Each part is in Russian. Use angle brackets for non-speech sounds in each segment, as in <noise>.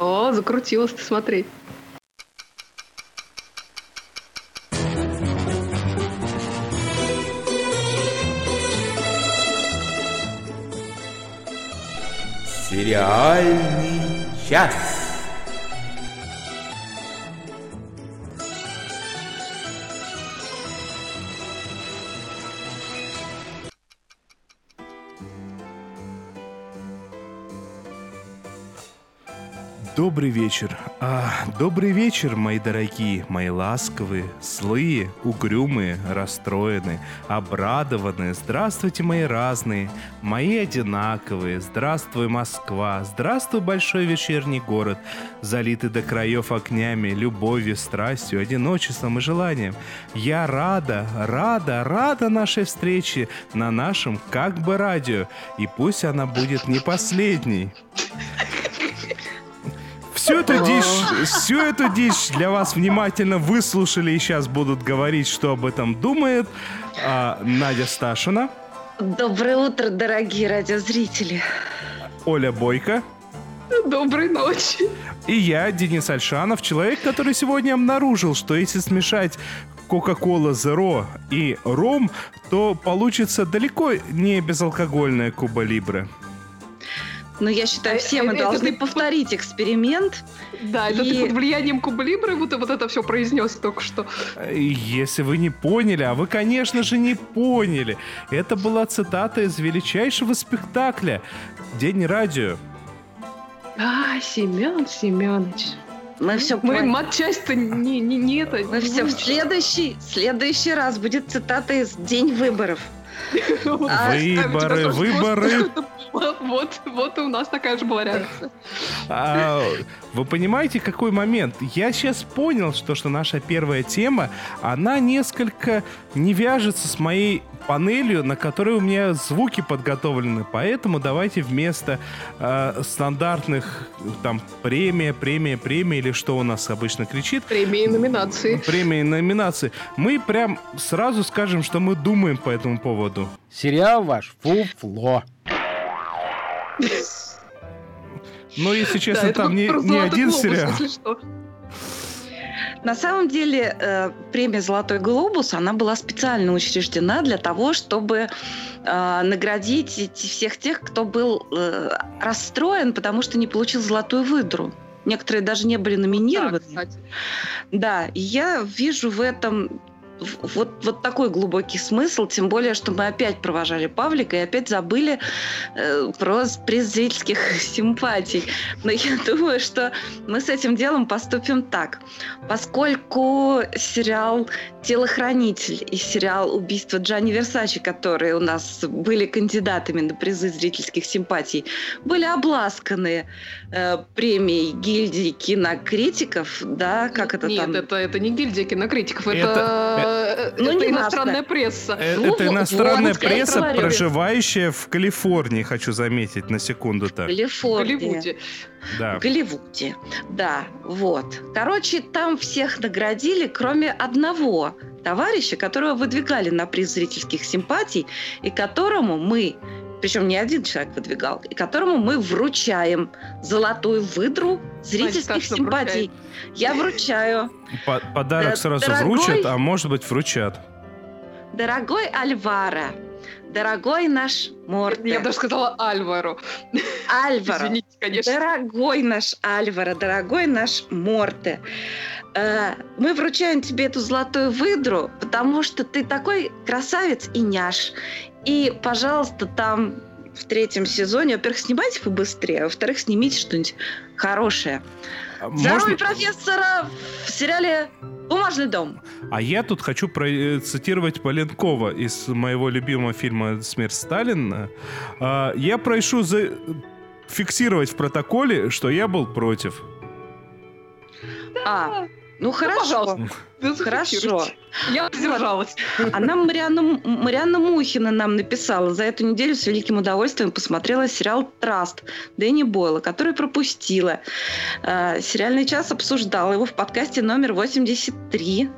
О, закрутилась ты, смотри. Сериальный час. Добрый вечер. А, добрый вечер, мои дорогие, мои ласковые, злые, угрюмые, расстроенные, обрадованные. Здравствуйте, мои разные, мои одинаковые. Здравствуй, Москва. Здравствуй, большой вечерний город, залитый до краев огнями, любовью, страстью, одиночеством и желанием. Я рада, рада, рада нашей встрече на нашем как бы радио. И пусть она будет не последней. Всю эту дичь, всю эту дичь для вас внимательно выслушали и сейчас будут говорить, что об этом думает а, Надя Сташина. Доброе утро, дорогие радиозрители. Оля Бойко. Доброй ночи. И я, Денис Альшанов, человек, который сегодня обнаружил, что если смешать Coca-Cola Zero и ром, то получится далеко не безалкогольная Куба Либре. Но я считаю, все мы это должны ты... повторить эксперимент. Да, это ты под влиянием Куба Либры вот, вот это все произнес только что. Если вы не поняли, а вы, конечно же, не поняли, это была цитата из величайшего спектакля «День радио». А, Семен Семенович. Мы все Мы матчасть-то не, не, не это. Мы все в следующий, следующий раз будет цитата из День выборов. Выборы, выборы. Вот, вот и у нас такая же была реакция. А, вы понимаете, какой момент? Я сейчас понял, что, что наша первая тема, она несколько не вяжется с моей панелью, на которой у меня звуки подготовлены. Поэтому давайте вместо э, стандартных там премия, премия, премия или что у нас обычно кричит. Премии номинации. Премии номинации. Мы прям сразу скажем, что мы думаем по этому поводу. Сериал ваш фуфло. Ну, если честно, да, там не, не один сериал. На самом деле э, премия «Золотой глобус» она была специально учреждена для того, чтобы э, наградить всех тех, кто был э, расстроен, потому что не получил «Золотую выдру». Некоторые даже не были номинированы. Да, да, и я вижу в этом вот, вот такой глубокий смысл, тем более, что мы опять провожали Павлика и опять забыли э, про приз зрительских <laughs> симпатий. Но я <laughs> думаю, что мы с этим делом поступим так. Поскольку сериал «Телохранитель» и сериал «Убийство Джанни Версачи», которые у нас были кандидатами на призы зрительских симпатий, были обласканы э, премией гильдии кинокритиков, да, как это Нет, там? Нет, это, это не гильдия кинокритиков, это, это Э, ну, это иностранная пресса. Э, ну, это иностранная пресса, проживающая в Калифорнии, хочу заметить на секунду-то. В Голливуде. Да. В Голливуде, да, вот. Короче, там всех наградили, кроме одного товарища, которого выдвигали на приз зрительских симпатий, и которому мы причем не один человек выдвигал, и которому мы вручаем золотую выдру зрительских Значит, симпатий. Вручает. Я вручаю. По подарок Д сразу дорогой, вручат, а может быть вручат. Дорогой Альвара, дорогой наш Морте. Я даже сказала Альваро. Альваро. Извините, конечно. Дорогой наш Альваро, дорогой наш Морте. Э, мы вручаем тебе эту золотую выдру, потому что ты такой красавец и няш. И, пожалуйста, там в третьем сезоне, во-первых, снимайте побыстрее, а во-вторых, снимите что-нибудь хорошее. А Здоровье Можно... профессора в сериале «Бумажный дом». А я тут хочу процитировать Поленкова из моего любимого фильма «Смерть Сталина». А, я прошу за... фиксировать в протоколе, что я был против. А, ну, хорошо. Ну, хорошо. Я сдержалась. А нам Марианна, Марианна Мухина нам написала. За эту неделю с великим удовольствием посмотрела сериал «Траст» Дэнни Бойла, который пропустила. Э, сериальный час обсуждала его в подкасте номер 83.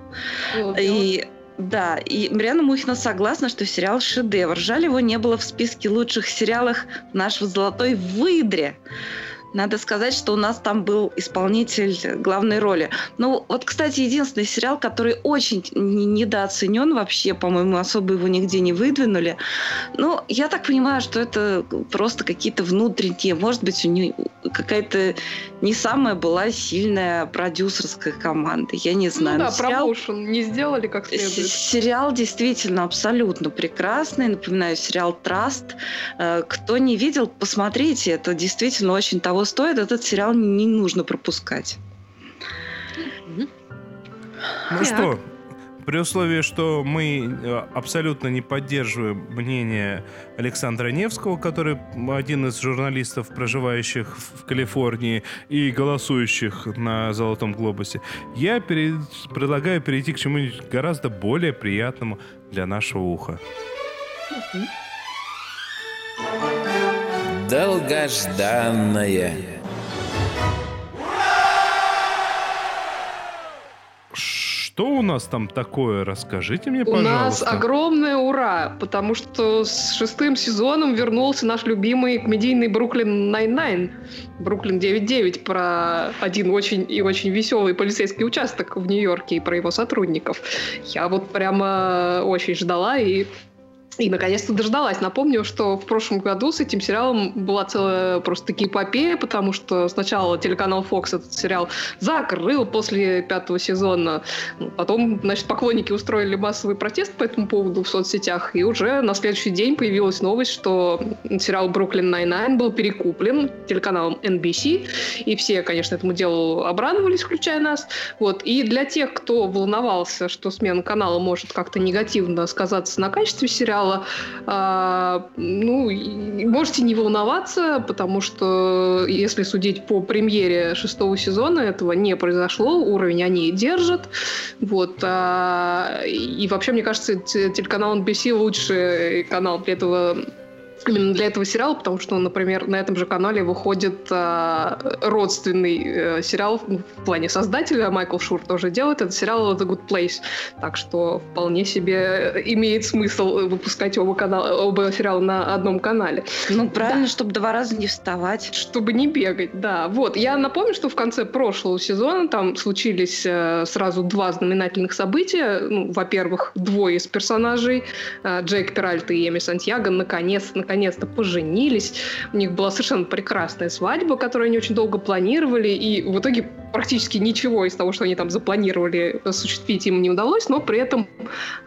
И да, и Марианна Мухина согласна, что сериал шедевр. Жаль, его не было в списке лучших сериалов нашего «Золотой выдре». Надо сказать, что у нас там был исполнитель главной роли. Ну, вот, кстати, единственный сериал, который очень недооценен вообще, по-моему, особо его нигде не выдвинули. Ну, я так понимаю, что это просто какие-то внутренние, может быть, у нее какая-то не самая была сильная продюсерская команда. Я не знаю. Ну да, сериал... промоушен не сделали как следует. Сериал действительно абсолютно прекрасный. Напоминаю, сериал «Траст». Э, кто не видел, посмотрите. Это действительно очень того стоит. Этот сериал не нужно пропускать. Ну так. что, при условии, что мы э, абсолютно не поддерживаем мнение Александра Невского, который один из журналистов, проживающих в Калифорнии и голосующих на Золотом Глобусе, я перед... предлагаю перейти к чему-нибудь гораздо более приятному для нашего уха. Долгожданное. Что у нас там такое? Расскажите мне, пожалуйста. У нас огромное ура, потому что с шестым сезоном вернулся наш любимый комедийный Brooklyn Nine-Nine. Бруклин 9.9 про один очень и очень веселый полицейский участок в Нью-Йорке и про его сотрудников. Я вот прямо очень ждала и и, наконец-то, дождалась. Напомню, что в прошлом году с этим сериалом была целая просто таки эпопея, потому что сначала телеканал Fox этот сериал закрыл после пятого сезона. Ну, потом, значит, поклонники устроили массовый протест по этому поводу в соцсетях. И уже на следующий день появилась новость, что сериал «Brooklyn Nine-Nine» был перекуплен телеканалом NBC. И все, конечно, этому делу обрадовались, включая нас. Вот. И для тех, кто волновался, что смена канала может как-то негативно сказаться на качестве сериала, сериала. А, ну, можете не волноваться, потому что если судить по премьере шестого сезона, этого не произошло, уровень они держат. Вот. А, и вообще, мне кажется, телеканал NBC лучший канал для этого именно для этого сериала, потому что, например, на этом же канале выходит э, родственный э, сериал в плане создателя, Майкл Шур тоже делает, это сериал The Good Place, так что вполне себе имеет смысл выпускать оба, канала, оба сериала на одном канале. Ну, правильно, да. чтобы два раза не вставать. Чтобы не бегать, да. Вот, я напомню, что в конце прошлого сезона там случились э, сразу два знаменательных события. Ну, во-первых, двое из персонажей, э, Джейк Перальта и Эми Сантьяго, наконец, наконец наконец-то поженились. У них была совершенно прекрасная свадьба, которую они очень долго планировали, и в итоге практически ничего из того, что они там запланировали, осуществить им не удалось, но при этом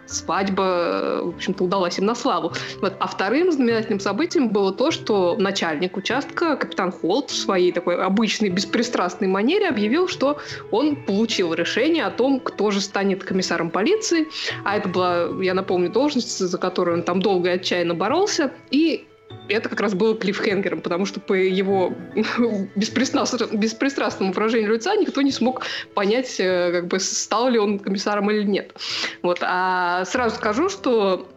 свадьба, в общем-то, удалась им на славу. Вот. А вторым знаменательным событием было то, что начальник участка, капитан Холт, в своей такой обычной беспристрастной манере объявил, что он получил решение о том, кто же станет комиссаром полиции. А это была, я напомню, должность, за которую он там долго и отчаянно боролся. И это как раз было клиффхенгером, потому что по его <laughs> беспристрастному, выражению лица никто не смог понять, э, как бы стал ли он комиссаром или нет. Вот. А сразу скажу, что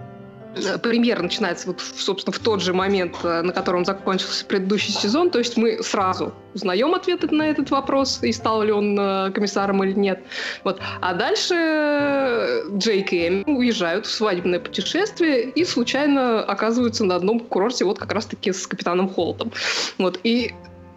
Э, премьера начинается вот, собственно, в тот же момент, э, на котором закончился предыдущий сезон. То есть мы сразу узнаем ответы на этот вопрос, и стал ли он э, комиссаром или нет. Вот. А дальше Джейк и Эми уезжают в свадебное путешествие и случайно оказываются на одном курорте вот как раз-таки с капитаном Холтом. Вот. И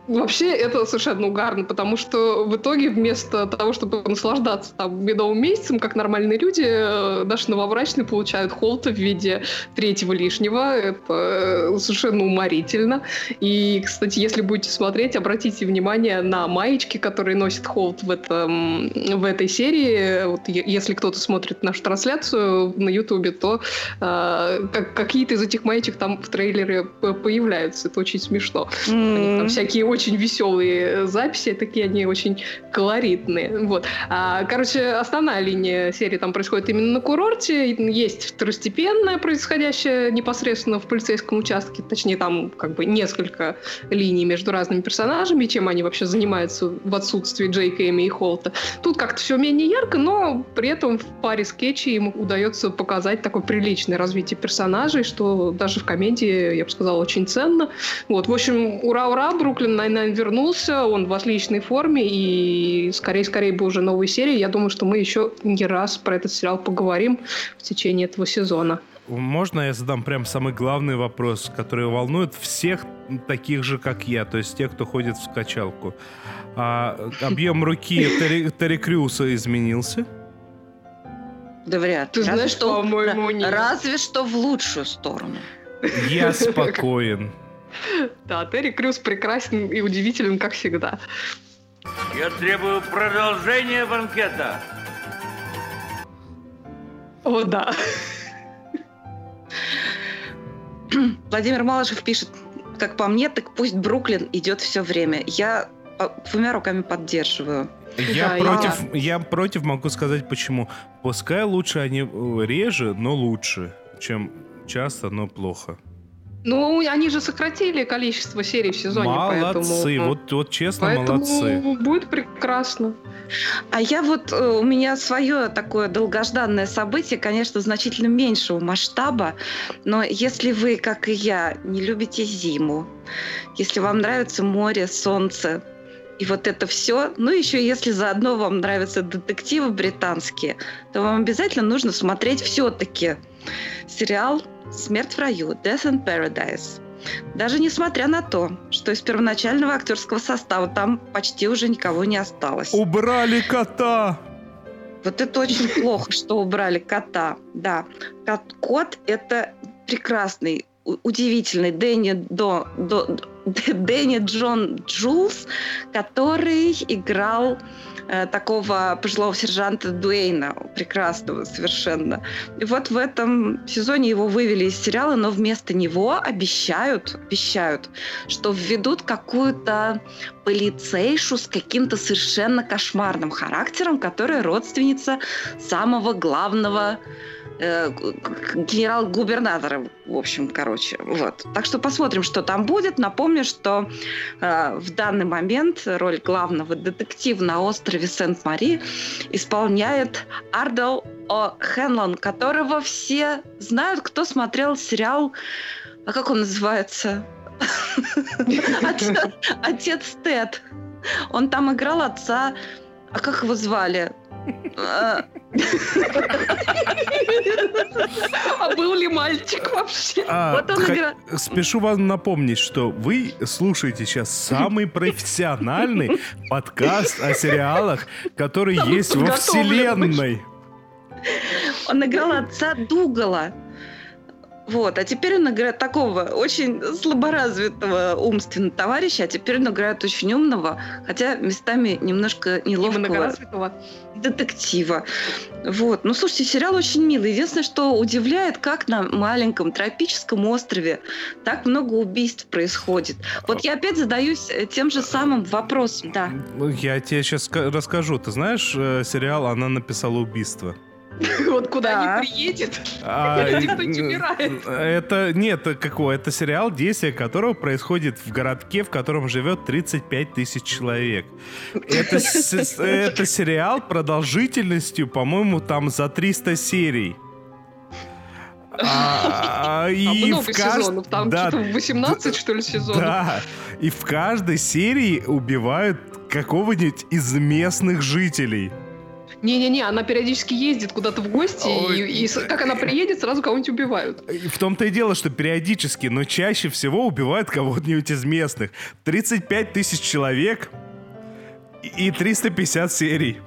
Вообще это совершенно угарно, потому что в итоге вместо того, чтобы наслаждаться там медовым месяцем, как нормальные люди, э, наши новобрачные получают холта в виде третьего лишнего. Это э, совершенно уморительно. И, кстати, если будете смотреть, обратите внимание на маечки, которые носит холт в, этом, в этой серии. Вот, если кто-то смотрит нашу трансляцию на Ютубе, то э, как, какие-то из этих маечек там в трейлере появляются. Это очень смешно. Mm-hmm. Там всякие очень веселые записи, такие они очень колоритные. Вот. А, короче, основная линия серии там происходит именно на курорте. Есть второстепенная, происходящая непосредственно в полицейском участке. Точнее, там как бы несколько линий между разными персонажами, чем они вообще занимаются в отсутствии Джейка, Эми и Холта. Тут как-то все менее ярко, но при этом в паре скетчей им удается показать такое приличное развитие персонажей, что даже в комедии, я бы сказала, очень ценно. Вот, в общем, ура-ура, Бруклин Найн вернулся, он в отличной форме, и скорее-скорее бы уже новые серии. Я думаю, что мы еще не раз про этот сериал поговорим в течение этого сезона. можно я задам прям самый главный вопрос, который волнует всех таких же, как я, то есть тех, кто ходит в качалку. А, объем руки <laughs> Терри, Терри Крюса изменился? Да вряд Ты Разве знаешь, что, по-моему, нет. Разве что в лучшую сторону. Я спокоен. <laughs> Да, Терри Крюс прекрасен и удивителен, как всегда. Я требую продолжения банкета. О, да. <clears throat> Владимир Малышев пишет, как по мне, так пусть Бруклин идет все время. Я э, двумя руками поддерживаю. Я Да, против, я против могу сказать почему. Пускай лучше они э, реже, но лучше, чем часто, но плохо. Ну, они же сократили количество серий в сезоне, молодцы, поэтому... вот, вот честно, Поэтому молодцы. будет прекрасно. А я вот, э, у меня свое такое долгожданное событие, конечно, значительно меньшего масштаба, но если вы, как и я, не любите зиму, если вам нравится море, солнце, и вот это все, ну еще если заодно вам нравятся детективы британские, то вам обязательно нужно смотреть все-таки сериал «Смерть в раю» «Death in Paradise». Даже несмотря на то, что из первоначального актерского состава там почти уже никого не осталось. Убрали кота! Вот это очень плохо, что убрали кота. Да, Кот- кот – это прекрасный, удивительный Дэнни, До, До- Дэнни Джон Джулс, который играл э, такого пожилого сержанта Дуэйна, прекрасного совершенно. И вот в этом сезоне его вывели из сериала, но вместо него обещают, обещают, что введут какую-то полицейшу с каким-то совершенно кошмарным характером, которая родственница самого главного э, г- г- генерал-губернатора, в общем, короче, вот. Так что посмотрим, что там будет. Напомню, что э, в данный момент роль главного детектива на острове Сент-Мари исполняет Ардел О. Хенлон, которого все знают, кто смотрел сериал, а как он называется? <laughs> Отец Тед. Он там играл отца. А как его звали? А, был ли мальчик вообще? А, Спешу вам напомнить, что вы слушаете сейчас самый профессиональный <laughs> подкаст о сериалах, который есть во вселенной. Он играл отца Дугала. Вот, а теперь он играет такого очень слаборазвитого умственно товарища, а теперь он играет очень умного, хотя местами немножко неловкого детектива. Вот. Ну, слушайте, сериал очень милый. Единственное, что удивляет, как на маленьком тропическом острове так много убийств происходит. Вот я опять задаюсь э, тем же самым вопросом, да. Ну, Я тебе сейчас расскажу. Ты знаешь э, сериал «Она написала убийство»? <laughs> Вот куда Да. не приедет. А, <laughs> Кто-нибудь умирает. Это нет, это какое? Это сериал, действие которого происходит в городке, в котором живет 35 тысяч человек. Это, с- это сериал продолжительностью, по-моему, там за 300 серий. А, А и много в кажд- сезонов. Там да, что-то 18, что ли, сезонов. Да, и в каждой серии убивают какого-нибудь из местных жителей. Не-не-не, она периодически ездит куда-то в гости, Ой. и, и как она приедет, сразу кого-нибудь убивают. И В том-то и дело, что периодически, но чаще всего убивают кого-нибудь из местных. 35 тысяч человек и 350 серий.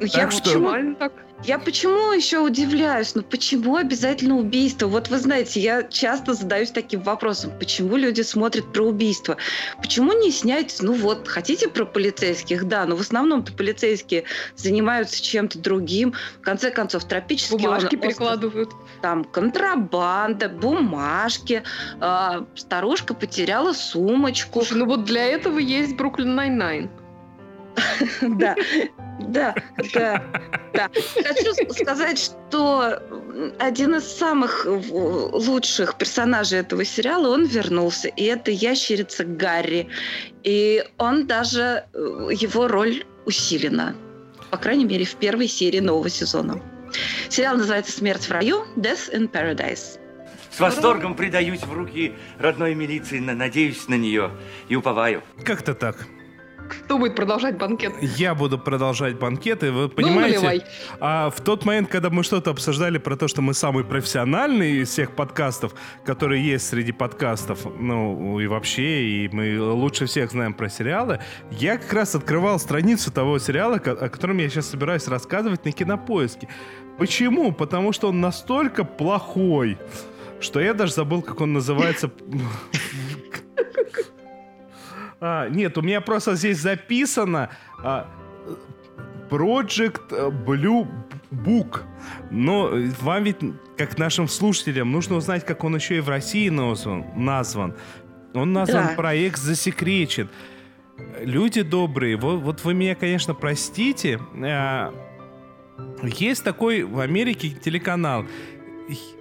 Я Так что- так. Я почему еще удивляюсь? Ну почему обязательно убийство? Вот вы знаете, я часто задаюсь таким вопросом, почему люди смотрят про убийство? Почему не снять, ну вот, хотите про полицейских? Да, но в основном-то полицейские занимаются чем-то другим. В конце концов, тропический Бумажки он- перекладывают. там контрабанда, бумажки, а, старушка потеряла сумочку. Слушай, ну вот для этого есть Brooklyn Nine-Nine. <laughs> Да, да, да, да. Хочу сказать, что один из самых э, лучших персонажей этого сериала, он вернулся, и это ящерица Гарри. И он даже, э, его роль усилена. По крайней мере, в первой серии нового сезона. Сериал называется «Смерть в раю» «Death in Paradise». С восторгом предаюсь в руки родной милиции, на- надеюсь на нее и уповаю. Как-то так. Кто будет продолжать банкет? Я буду продолжать банкеты. Вы Ну, понимаете, наливай. а в тот момент, когда мы что-то обсуждали про то, что мы самый профессиональный из всех подкастов, которые есть среди подкастов, ну и вообще, и мы лучше всех знаем про сериалы, я как раз открывал страницу того сериала, о котором я сейчас собираюсь рассказывать на Кинопоиске. Почему? Потому что он настолько плохой, что я даже забыл, как он называется. <laughs> А, нет, у меня просто здесь записано а, Project Blue Book. Но э, вам ведь, как нашим слушателям, нужно узнать, как он еще и в России назван. назван. Он назван Да. проект засекречен. Люди добрые, вот, вот вы меня, конечно, простите. а, есть такой в Америке телеканал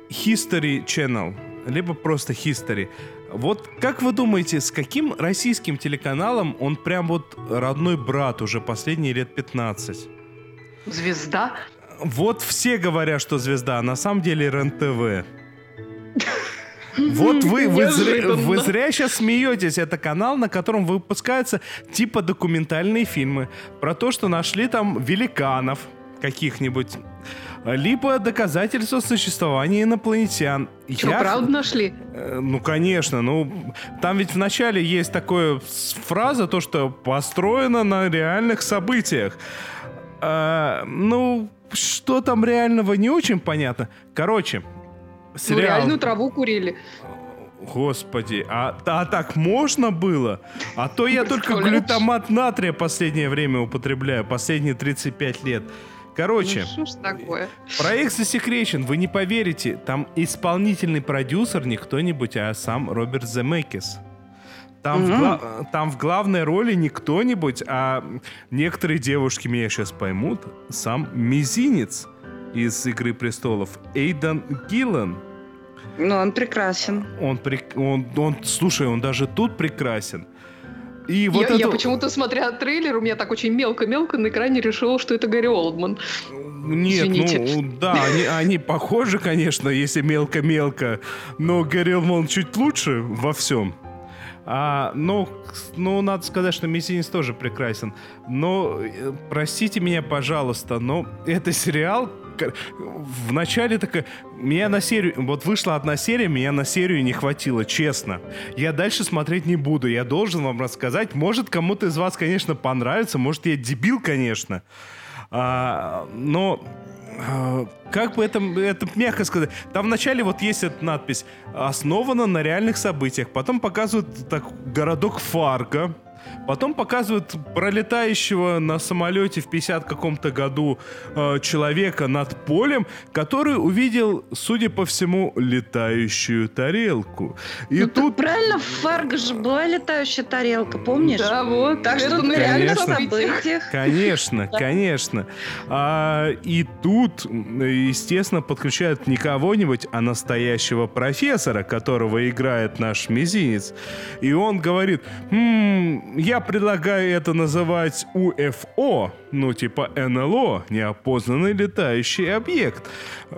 History Channel, либо просто History. Вот как вы думаете, с каким российским телеканалом он прям вот родной брат уже последние лет 15? Звезда? Вот все говорят, что звезда, а на самом деле РЕН-ТВ. Вот вы, вы, зря, вы зря сейчас смеетесь. Это канал, на котором выпускаются типа документальные фильмы про то, что нашли там великанов каких-нибудь, либо доказательства существования инопланетян. Что, Я- правда нашли? Э, Ну, конечно. Ну, там ведь вначале есть такая фраза, то, что построено на реальных событиях. А, ну, что там реального, не очень понятно. Короче, Ну, сериал... реальную траву курили. Господи, а, а так можно было? А то я <laughs> только глютамат натрия последнее время употребляю, последние 35 лет. Короче, Ну, ж такое? Проект засекречен, вы не поверите. Там исполнительный продюсер не кто-нибудь, а сам Роберт Земекис. Там, в гла- там в главной роли не кто-нибудь, а некоторые девушки меня сейчас поймут, сам Мизинец из «Игры престолов» Эйдан Гиллан. Ну, он прекрасен. Он, прек- он, он, слушай, он даже тут прекрасен. И вот я, это... я почему-то, смотря трейлер, у меня так очень мелко-мелко на экране решила, что это Гарри Олдман. Нет, Извините. ну да, они, они похожи, конечно, если мелко-мелко, но Гарри Олдман чуть лучше во всем. А, но, ну, надо сказать, что Мизинец тоже прекрасен. Но, э, простите меня, пожалуйста, но это сериал... В начале такая... Меня на серию... Вот вышла одна серия, меня на серию не хватило, честно. Я дальше смотреть не буду. Я должен вам рассказать. Может, кому-то из вас, конечно, понравится. Может, я дебил, конечно. А, но а, как бы это, это мягко сказать, там вначале вот есть эта надпись «Основана на реальных событиях», потом показывают так, городок Фарго, потом показывают пролетающего на самолете в 50 каком-то году э, человека над полем, который увидел, судя по всему, летающую тарелку. И ну, тут... правильно, в Фарго же была летающая тарелка, помнишь? Да, вот. Так что на на реальных Конечно. событиях. Конечно, конечно. А, и тут, естественно, подключают не кого-нибудь, а настоящего профессора, которого играет наш мизинец. И он говорит, «М, я предлагаю это называть УФО, ну типа НЛО, неопознанный летающий объект.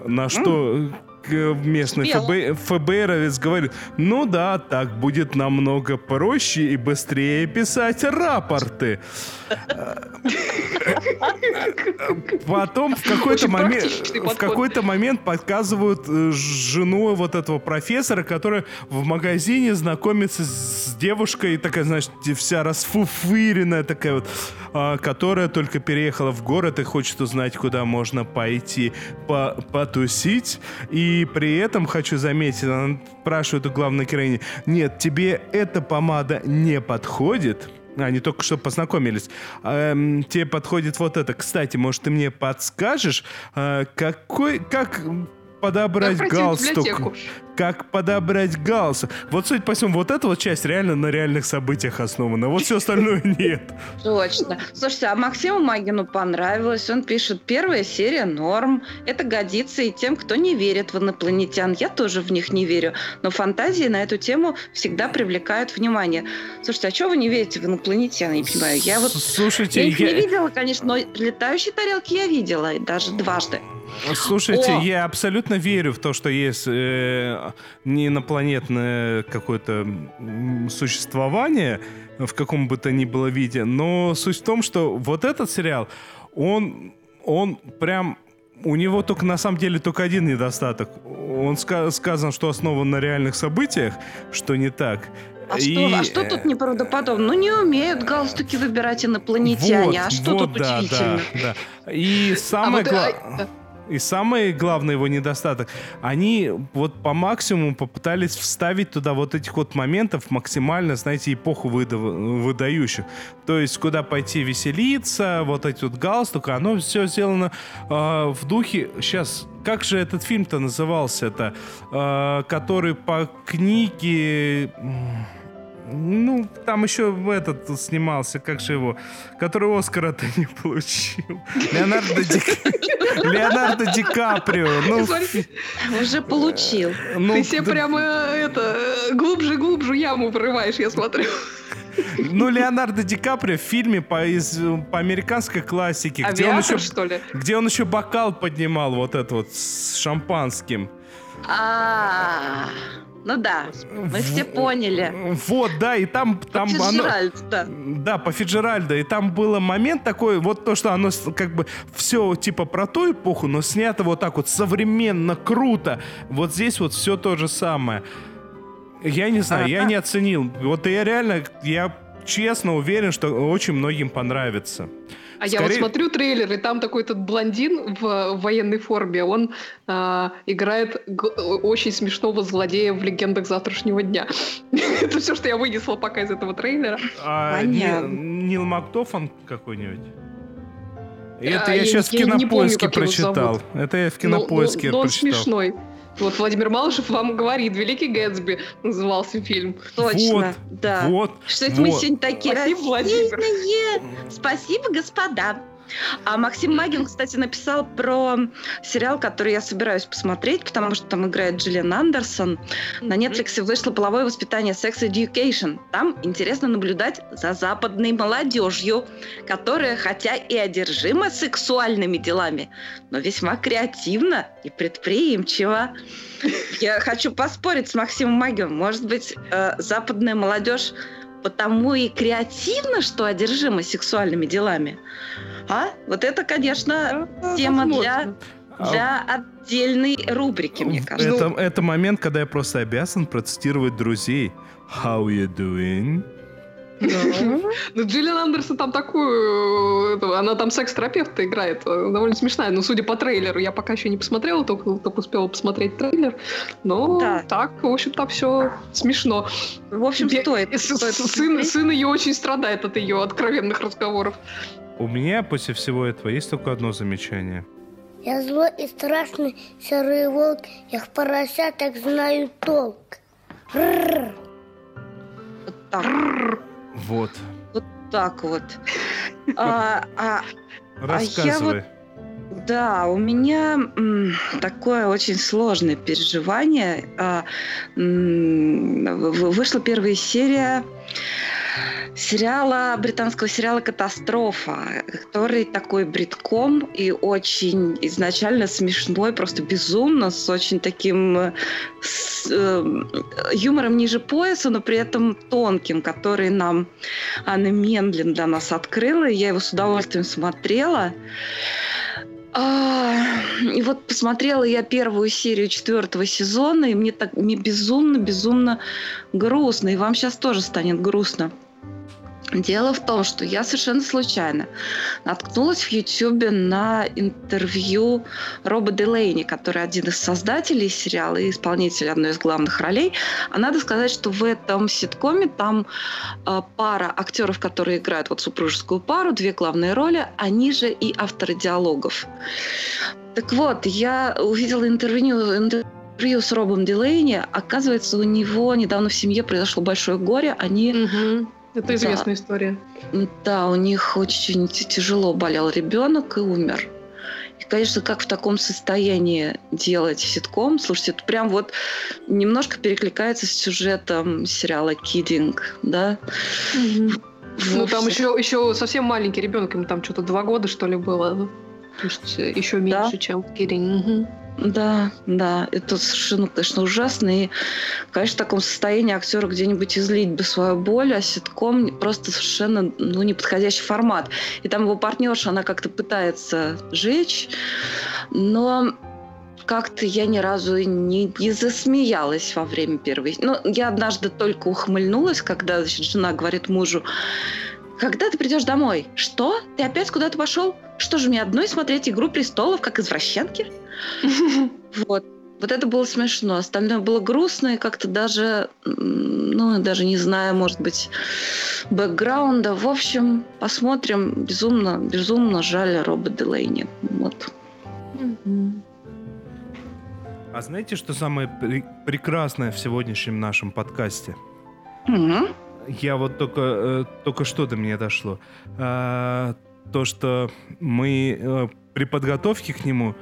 На что местный Смело. ФБ, ФБРовец говорит, ну да, так будет намного проще и быстрее писать рапорты. Потом в какой-то момент, в какой-то момент показывают э, жену вот этого профессора, которая в магазине знакомится с девушкой, такая, значит, вся расфуфыренная такая вот, а, которая только переехала в город и хочет узнать, куда можно пойти по потусить. И при этом, хочу заметить, она спрашивает у главной героини, нет, тебе эта помада не подходит? Они только что познакомились. Эм, тебе подходит вот это. Кстати, может, ты мне подскажешь, э, какой, как подобрать в галстук? Как подобрать галстук? Вот суть по всему, вот эта вот часть реально на реальных событиях основана. Вот все остальное <laughs> нет. Точно. Слушайте, а Максиму Магину понравилось. Он пишет, первая серия норм. Это годится и тем, кто не верит в инопланетян. Я тоже в них не верю. Но фантазии на эту тему всегда привлекают внимание. Слушайте, а что вы не верите в инопланетян? Я не понимаю. Я вот... Слушайте, Я их не видела, конечно, но летающие тарелки я видела, и даже дважды. Слушайте, О! я абсолютно верю в то, что есть э, не инопланетное какое-то существование в каком бы то ни было виде, но суть в том, что вот этот сериал, он, он прям у него только на самом деле только один недостаток. Он ска- сказано, что основан на реальных событиях, что не так. А, И, что, а что тут неправдоподобно? Ну, не умеют галстуки выбирать инопланетяне. а что вот, тут да, удивительно? Да, да. И самое, вот, гла- а, и самый главный его недостаток, они вот по максимуму попытались вставить туда вот этих вот моментов максимально, знаете, эпоху выда- выдающих. То есть куда пойти веселиться, вот эти вот галстук, оно все сделано э, в духе... Сейчас, как же этот фильм-то назывался-то? Э, который по книге... Ну, там еще этот снимался, как же его, который Оскара-то не получил. Леонардо Ди, <laughs> Леонардо Ди Каприо. Ну, Смотри, Уже получил. ну, Ты себе да- прямо это э, глубже глубже яму вырываешь, я смотрю. ну, Леонардо Ди Каприо в фильме по, из, по американской классике, где он, еще, Авиатор, что ли? где он еще бокал поднимал вот этот вот с шампанским. А, ну да, мы все поняли. Вот, да, и там... там оно- Фицджеральд, да. Да, по Фиджеральдо. И там был момент такой, вот то, что оно как бы все типа про ту эпоху, но снято вот так вот современно, круто. Вот здесь вот все то же самое. Я не знаю, я не оценил. Вот я реально, я честно уверен, что очень многим понравится. А я вот Скорее- смотрю трейлер, и там такой этот блондин в военной форме, он а, играет г- очень смешного злодея в «Легендах завтрашнего дня». <laughs> Это все, что я вынесла пока из этого трейлера. А Нил Макдофан какой-нибудь? А, Это я сейчас в кинопоиске прочитал. Это я в Но- но- кинопоиске но он прочитал. смешной. Вот Владимир Малышев вам говорит, «Великий Гэтсби» назывался фильм. Точно, да. Вот. Что это мы вот. сегодня такие Спасибо, Владимир. Спасибо, господа. А Максим Магин, кстати, написал про сериал, который я собираюсь посмотреть, потому что там играет Джиллиан Андерсон. На Netflix вышло «Половое воспитание Sex Education». Там интересно наблюдать за западной молодежью, которая, хотя и одержима сексуальными делами, но весьма креативна и предприимчива. Я хочу поспорить с Максимом Магием. Может быть, э, западная молодежь потому и креативна, что одержима сексуальными делами. А? Вот это, конечно, тема для, А для отдельной рубрики, мне кажется. Это, это момент, когда я просто обязан процитировать друзей. How you doing? <laughs> Ну, Джиллиан Андерсон там такую... Она там секс-терапевта играет. Довольно смешная. Ну, судя по трейлеру, я пока еще не посмотрела, только, только успела посмотреть трейлер. Но Да. так, в общем, там все смешно. В общем, стоит. сын, сын ее очень страдает от ее откровенных разговоров. У меня после всего этого есть только одно замечание. Я злой и страшный серый волк, я в поросятах знаю толк. Рррр. Вот так, Вот. так вот. <laughs> А, а, Рассказывай. Да, у меня м, такое очень сложное переживание. А, м, вышла первая серия сериала, британского сериала «Катастрофа», который такой бритком и очень изначально смешной, просто безумно, с очень таким с, э, юмором ниже пояса, но при этом тонким, который нам Анна Мендлин для нас открыла, и я его с удовольствием смотрела. А, И вот посмотрела я первую серию четвертого сезона, и мне так мне безумно, безумно грустно. И вам сейчас тоже станет грустно. Дело в том, что я совершенно случайно наткнулась в Ютьюбе на интервью Роба Делейни, который один из создателей сериала и исполнитель одной из главных ролей. А надо сказать, что в этом ситкоме там э, пара актеров, которые играют вот супружескую пару, две главные роли, они же и авторы диалогов. Так вот, я увидела интервью, интервью с Робом Дилейни. Оказывается, у него недавно в семье произошло большое горе. Они Это Да. известная история. да, у них очень тяжело болел ребенок и умер. И, конечно, как в таком состоянии делать ситком? Слушайте, это прям вот немножко перекликается с сюжетом сериала «Киддинг», да? Ну, там еще, еще совсем маленький ребенок, ему там что-то два года, что ли, было. То есть э, еще меньше, Да. чем в Кирине. Мгм. Да, да, это совершенно, конечно, ужасно. И, конечно, в таком состоянии актера где-нибудь излить бы свою боль, а ситком просто совершенно ну, неподходящий формат. И там его партнерша, она как-то пытается жечь, но как-то я ни разу не, не засмеялась во время первой. Ну, я однажды только ухмыльнулась, когда значит, жена говорит мужу, когда ты придешь домой? Что? Ты опять куда-то пошел? Что же мне одной смотреть «Игру престолов» как извращенки? <laughs> Вот. Вот это было смешно. Остальное было грустно и как-то даже, ну, даже не знаю, может быть, бэкграунда. В общем, посмотрим. Безумно, безумно жаль Роба Делейни. Вот. А знаете, что самое пре- прекрасное в сегодняшнем нашем подкасте? Мгм. Я вот только, э, только что до меня дошло. А, то, что мы э, при подготовке к нему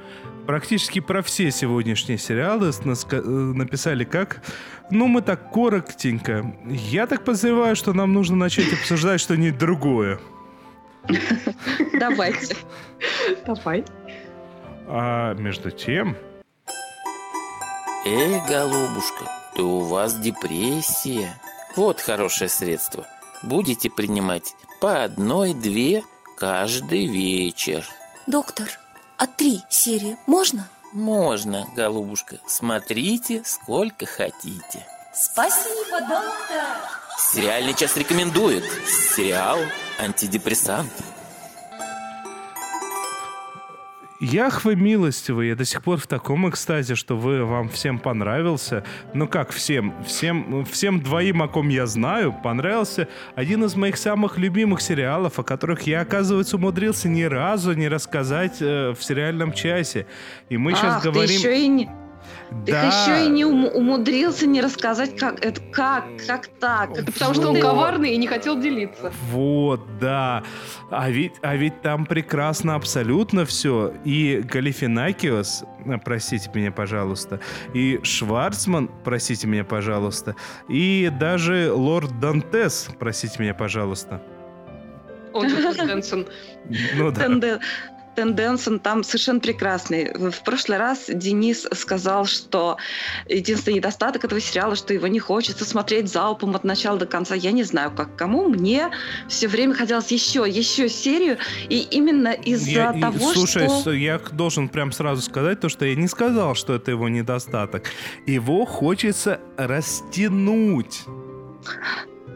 практически про все сегодняшние сериалы э, написали как... Ну, мы так коротенько. Я так подозреваю, что нам нужно начать обсуждать что-нибудь другое. Давайте. Давай. А между тем... Эй, голубушка, то у вас депрессия. Вот хорошее средство. Будете принимать по одной-две каждый вечер. Доктор, а три серии можно? Можно, голубушка. Смотрите, сколько хотите. Спасибо, доктор. Сериальный час рекомендует. Сериал «Антидепрессант». Яхвы милостивый, я до сих пор в таком экстазе, что вы вам всем понравился. Ну как всем? Всем, всем двоим, о ком я знаю, понравился один из моих самых любимых сериалов, о которых я, оказывается, умудрился ни разу не рассказать э, в сериальном часе. И мы сейчас Ах, говорим... ты еще и не, ты Да. еще и не ум- умудрился не рассказать, как это, как, как так. Это потому что он коварный и не хотел делиться. Вот, да. А ведь, а ведь там прекрасно абсолютно все. И Галифинакиос, э, простите меня, пожалуйста, и Шварцман, простите меня, пожалуйста, и даже Лорд Дантес, простите меня, пожалуйста. Он же Дэнсон. Ну да. Тенде- Тенденсон там совершенно прекрасный. В прошлый раз Денис сказал, что единственный недостаток этого сериала, что его не хочется смотреть залпом от начала до конца. Я не знаю, как кому. Мне все время хотелось еще, еще серию. И именно из-за того, слушай, что... с- я должен прям сразу сказать то, что я не сказал, что это его недостаток. Его хочется растянуть.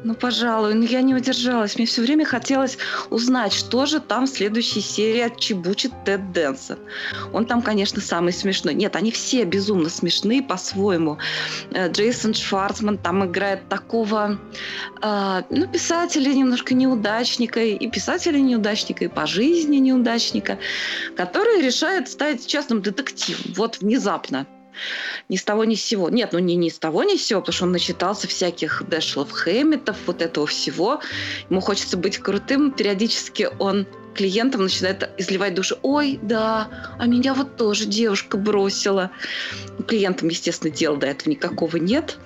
Ну, пожалуй, но я не удержалась. Мне все время хотелось узнать, что же там в следующей серии отчебучит Тед Дэнсон. Он там, конечно, самый смешной. Нет, они все безумно смешные по-своему. Э, Джейсон Шварцман там играет такого, э, ну, писателя немножко неудачника, и писателя неудачника, и по жизни неудачника, который решает стать частным детективом. Вот внезапно. Ни с того ни с сего. Нет, ну не ни с того ни с сего, потому что он начитался всяких Дэшлов Хэмметов, вот этого всего. Ему хочется быть крутым. Периодически он клиентам начинает изливать душу. Ой, да, а меня вот тоже девушка бросила. Клиентам, естественно, дела до этого никакого нет.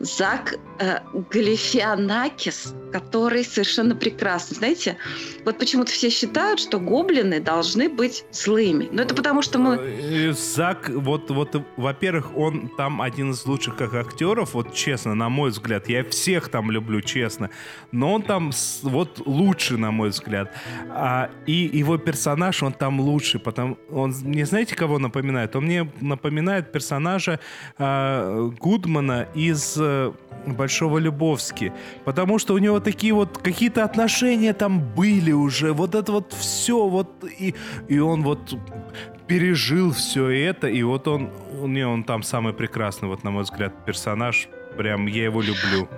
Зак э, Галифианакис, который совершенно прекрасный. Знаете, вот почему-то все считают, что гоблины должны быть злыми. Но это потому, что мы... Э, Зак, вот, вот, э, во-первых, он там один из лучших как актеров, вот честно, на мой взгляд. Я всех там люблю, честно. Но он там вот лучший, на мой взгляд. А, и его персонаж, он там лучший, потому он мне знаете, кого напоминает? Он мне напоминает персонажа а, Гудмана из Большого Любовски. Потому что у него такие вот какие-то отношения там были уже. Вот это вот все. Вот, и, и он вот пережил все это. И вот он, не, он там самый прекрасный, вот на мой взгляд, персонаж. Прям я его люблю.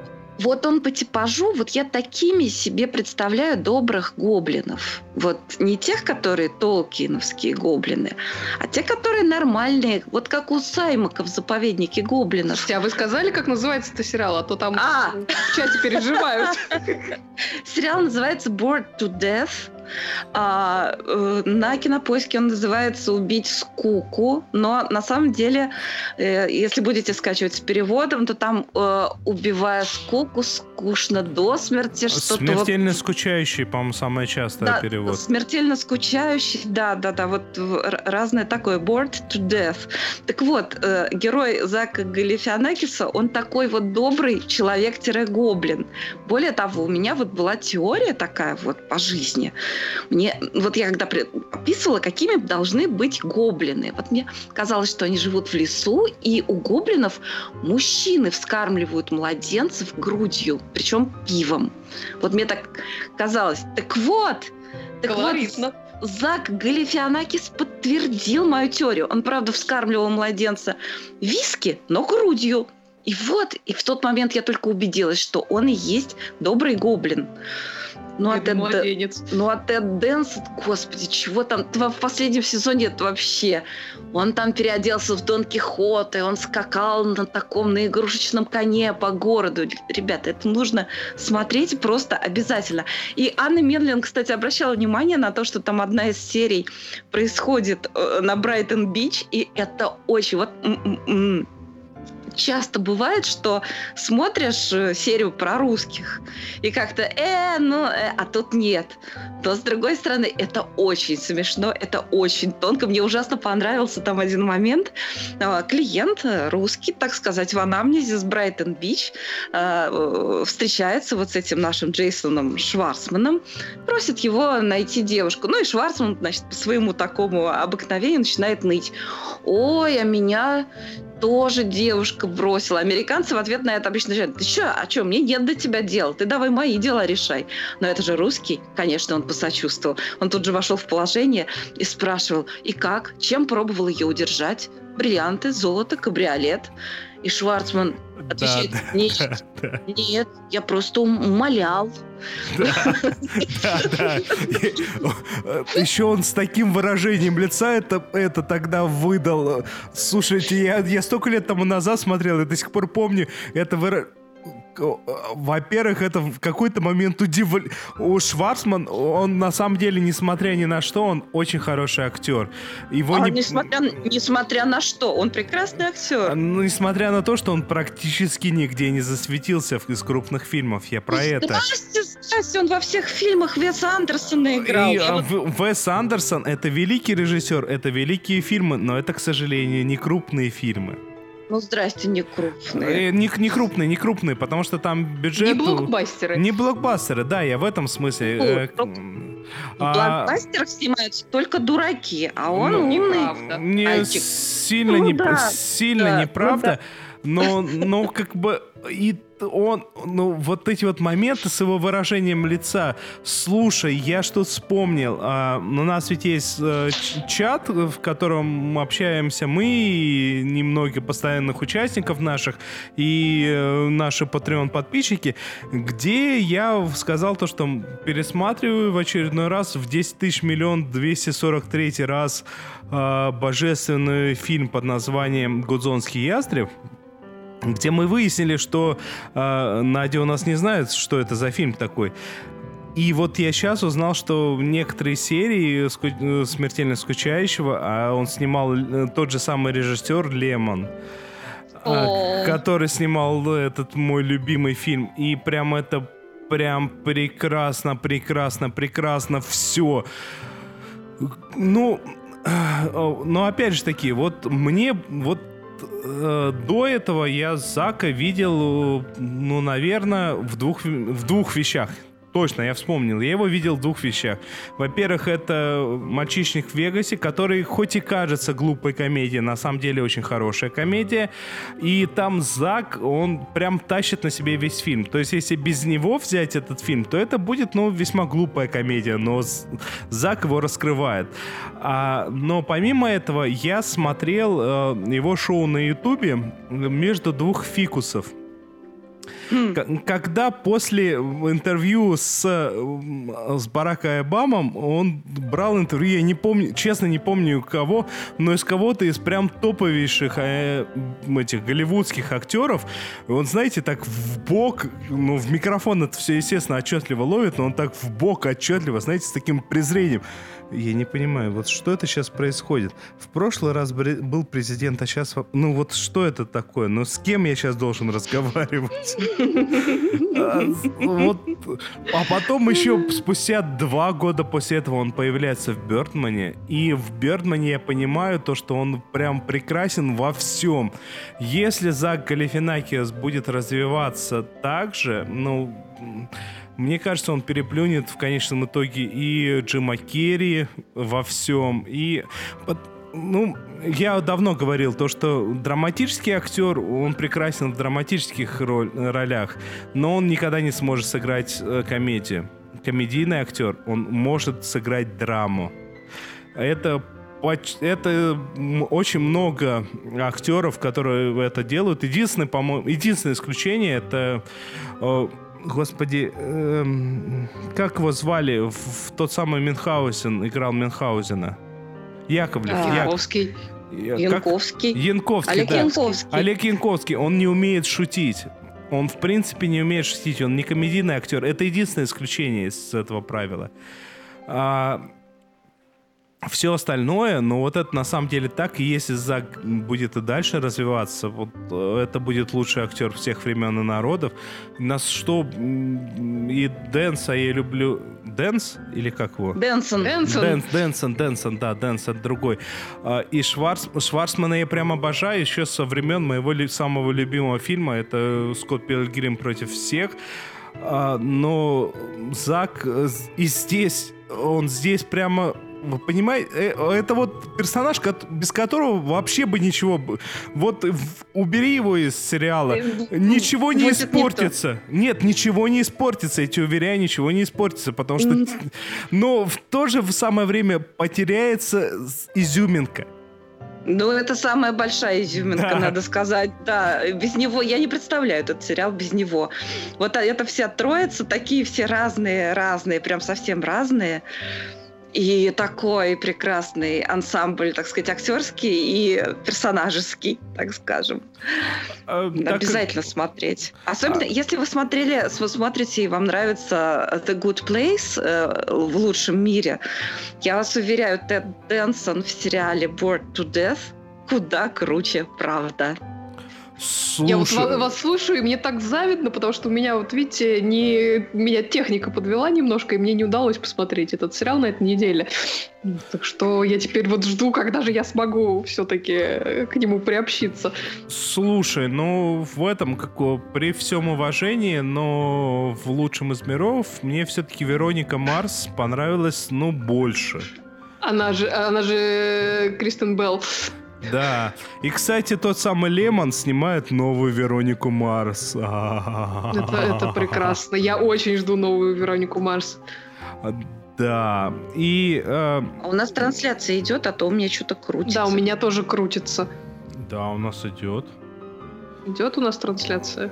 Вот он по типажу, вот я такими себе представляю добрых гоблинов. Вот не тех, которые толкиновские гоблины, а те, которые нормальные, вот как у Саймака в заповеднике гоблинов. Слушайте, а вы сказали, как называется это сериал? А то там А! в чате переживают. <laughs> Сериал называется Bored to Death. А, э, на кинопоиске он называется «Убить скуку», но на самом деле, э, если будете скачивать с переводом, то там э, «Убивая скуку, скучно до смерти». Что-то Смертельно скучающий, по-моему, самое частое да, перевод. Смертельно скучающий, да, да, да, вот разное такое. Bored to death. Так вот, э, герой Зака Галифианакиса, он такой вот добрый человек-гоблин. Более того, у меня вот была теория такая вот по жизни. Мне, вот я когда описывала, какими должны быть гоблины. Вот мне казалось, что они живут в лесу, и у гоблинов мужчины вскармливают младенцев грудью, причем пивом. Вот мне так казалось. Так вот, так вот, Колоритно. Зак Галифианакис подтвердил мою теорию. Он, правда, вскармливал младенца виски, но грудью. И вот, и в тот момент я только убедилась, что он и есть добрый гоблин. Ну, а Тед, младенец. ну, а Тед Дэнсет, господи, чего там? В последнем сезоне это вообще. Он там переоделся в Дон Кихота, и он скакал на таком, на игрушечном коне по городу. Ребята, это нужно смотреть просто обязательно. И Анна Медлин, кстати, обращала внимание на то, что там одна из серий происходит э, на Брайтон-Бич, и это очень... Вот. Часто бывает, что смотришь э, серию про русских, и как-то, э, ну, э, а тут нет. Но, с другой стороны, это очень смешно, это очень тонко. Мне ужасно понравился там один момент. А, Клиент э, русский, так сказать, в анамнезе с Брайтон-Бич э, встречается вот с этим нашим Джейсоном Шварцманом, просит его найти девушку. Ну и Шварцман, значит, по своему такому обыкновению начинает ныть. Ой, а меня тоже девушка бросила. Американцы в ответ на это обычно говорят, ты что, а что, мне нет до тебя дела, ты давай мои дела решай. Но это же русский, конечно, он посочувствовал. Он тут же вошел в положение и спрашивал, и как, чем пробовал ее удержать? Бриллианты, золото, кабриолет. И Шварцман отвечает, да, нет, <laughs> да, нет, я просто умолял. да, да. Еще он с таким выражением лица это, это тогда выдал. Слушайте, я, я столько лет тому назад смотрел, и до сих пор помню это выражение. Во-первых, это в какой-то момент удивляет. У Шварцман, он на самом деле, несмотря ни на что, он очень хороший актер. Его А не... несмотря, несмотря на что, он прекрасный актер. Ну, несмотря на то, что он практически нигде не засветился из крупных фильмов, я про это. Здрасте, здрасте, он во всех фильмах Веса Андерсона играл. И, а, вот Вес Андерсон это великий режиссер, это великие фильмы, но это, к сожалению, не крупные фильмы. Ну, здрасте, не крупные. Э, Не, не крупные, не крупные, потому что там бюджет... Не блокбастеры. Не блокбастеры, да, я в этом смысле. э, Ну, В а, блокбастерах снимаются только дураки, а он Ну, умный. Не мальчик. сильно, Ну не, да, сильно да, неправда, но, но как бы и он, ну, вот эти вот моменты с его выражением лица. Слушай, я что вспомнил. а, у нас ведь есть ч- чат, в котором общаемся мы и немного постоянных участников наших и э, наши Patreon подписчики, где я сказал то, что пересматриваю в очередной раз в 10 тысяч миллион 243 раз э, божественный фильм под названием «Гудзонский ястреб», где мы выяснили, что э, Надя у нас не знает, что это за фильм такой. И вот я сейчас узнал, что некоторые серии ску- э, «Смертельно скучающего», а он снимал э, тот же самый режиссер Лемон, а, который снимал этот мой любимый фильм. И прям это прям прекрасно, прекрасно, прекрасно все. Ну, но опять же таки, вот мне вот э, до этого я Зака видел, э, ну, наверное, в двух, в двух вещах. Точно, я вспомнил. Я его видел в двух вещах. Во-первых, это «Мальчишник в Вегасе», который хоть и кажется глупой комедией, на самом деле очень хорошая комедия. И там Зак, он прям тащит на себе весь фильм. То есть, если без него взять этот фильм, то это будет, ну, весьма глупая комедия, но Зак его раскрывает. А, но помимо этого, я смотрел э, его шоу на Ютубе «Между двух фикусов». К- Когда после интервью с, с Бараком Обамом он брал интервью, я не помню, честно не помню кого, но из кого-то из прям топовейших э, этих голливудских актеров, он, знаете, так в бок, ну, в микрофон это все, естественно, отчетливо ловит, но он так в бок отчетливо, знаете, с таким презрением. Я не понимаю, вот что это сейчас происходит? В прошлый раз был президент, а сейчас... Ну вот что это такое? Ну с кем я сейчас должен <laughs> разговаривать? А. А потом еще спустя два года после этого он появляется в Бёрдмане. И в Бёрдмане я понимаю то, что он прям прекрасен во всем. Если Зак Галифинакиас будет развиваться так же, ну... Мне кажется, он переплюнет в конечном итоге и Джима Керри во всем, и... Ну, я давно говорил то, что драматический актер, он прекрасен в драматических роль- ролях, но он никогда не сможет сыграть э, комедию. Комедийный актер, он может сыграть драму. Это это очень много актеров, которые это делают. Единственное, по-моему, единственное исключение это, э, господи, эм, как его звали? В, в тот самый Мюнхгаузен играл Мюнхгаузена. Яковлев. А, Як- Янковский. Янковский. Янковский, Олег да. Янковский. Олег Янковский, он не умеет шутить. Он, в принципе, не умеет шутить. Он не комедийный актер. Это единственное исключение из этого правила. Все остальное, но вот это на самом деле так, и если Зак будет и дальше развиваться, вот э, это будет лучший актер всех времен и народов. Нас что, и Дэнса я люблю... Дэнс? Или как его? Дэнсон. Энсон. Дэнс, Дэнсон, Дэнсон, да, Дэнсон другой. А, И Шварц, Шварцмана я прям обожаю еще со времен моего самого любимого фильма. Это Скотт Пилигрим против всех. А, Но Зак э, и здесь, он здесь прямо понимаете, э, это вот персонаж, без которого вообще бы ничего... Вот убери его из сериала, ничего не испортится. Нет, ничего не испортится, я тебе уверяю, ничего не испортится, потому что... <laughs> Но в то же самое время потеряется изюминка. Ну, это самая большая изюминка, Да. надо сказать. Да, без него я не представляю этот сериал без него. Вот это вся троица, такие все разные, разные, прям совсем разные. И такой прекрасный ансамбль, так сказать, актерский и персонажеский, так скажем. Э, так как- Обязательно смотреть. Особенно, если вы смотрели, вы смотрите и вам нравится The Good Place э, в лучшем мире, я вас уверяю, Тед Дэнсон в сериале Bored to Death куда круче, правда. Я вот Слушай, ва- вас слушаю, и мне так завидно, потому что у меня, вот видите, не... меня техника подвела немножко, и мне не удалось посмотреть этот сериал на этой неделе. Так что я теперь вот жду, когда же я смогу все-таки к нему приобщиться. слушай, ну в этом, как при всем уважении, но в лучшем из миров мне все-таки Вероника Марс понравилась, ну, больше. Она же, она же Кристен Белл. Да. И, кстати, тот самый Лемон снимает новую Веронику Марс. <laughs> Это, это прекрасно. Я очень жду новую Веронику Марс. Да. И э, А у нас трансляция идет, а то у меня что-то крутится. Да, у меня тоже крутится. да, у нас идет. Идет у нас трансляция.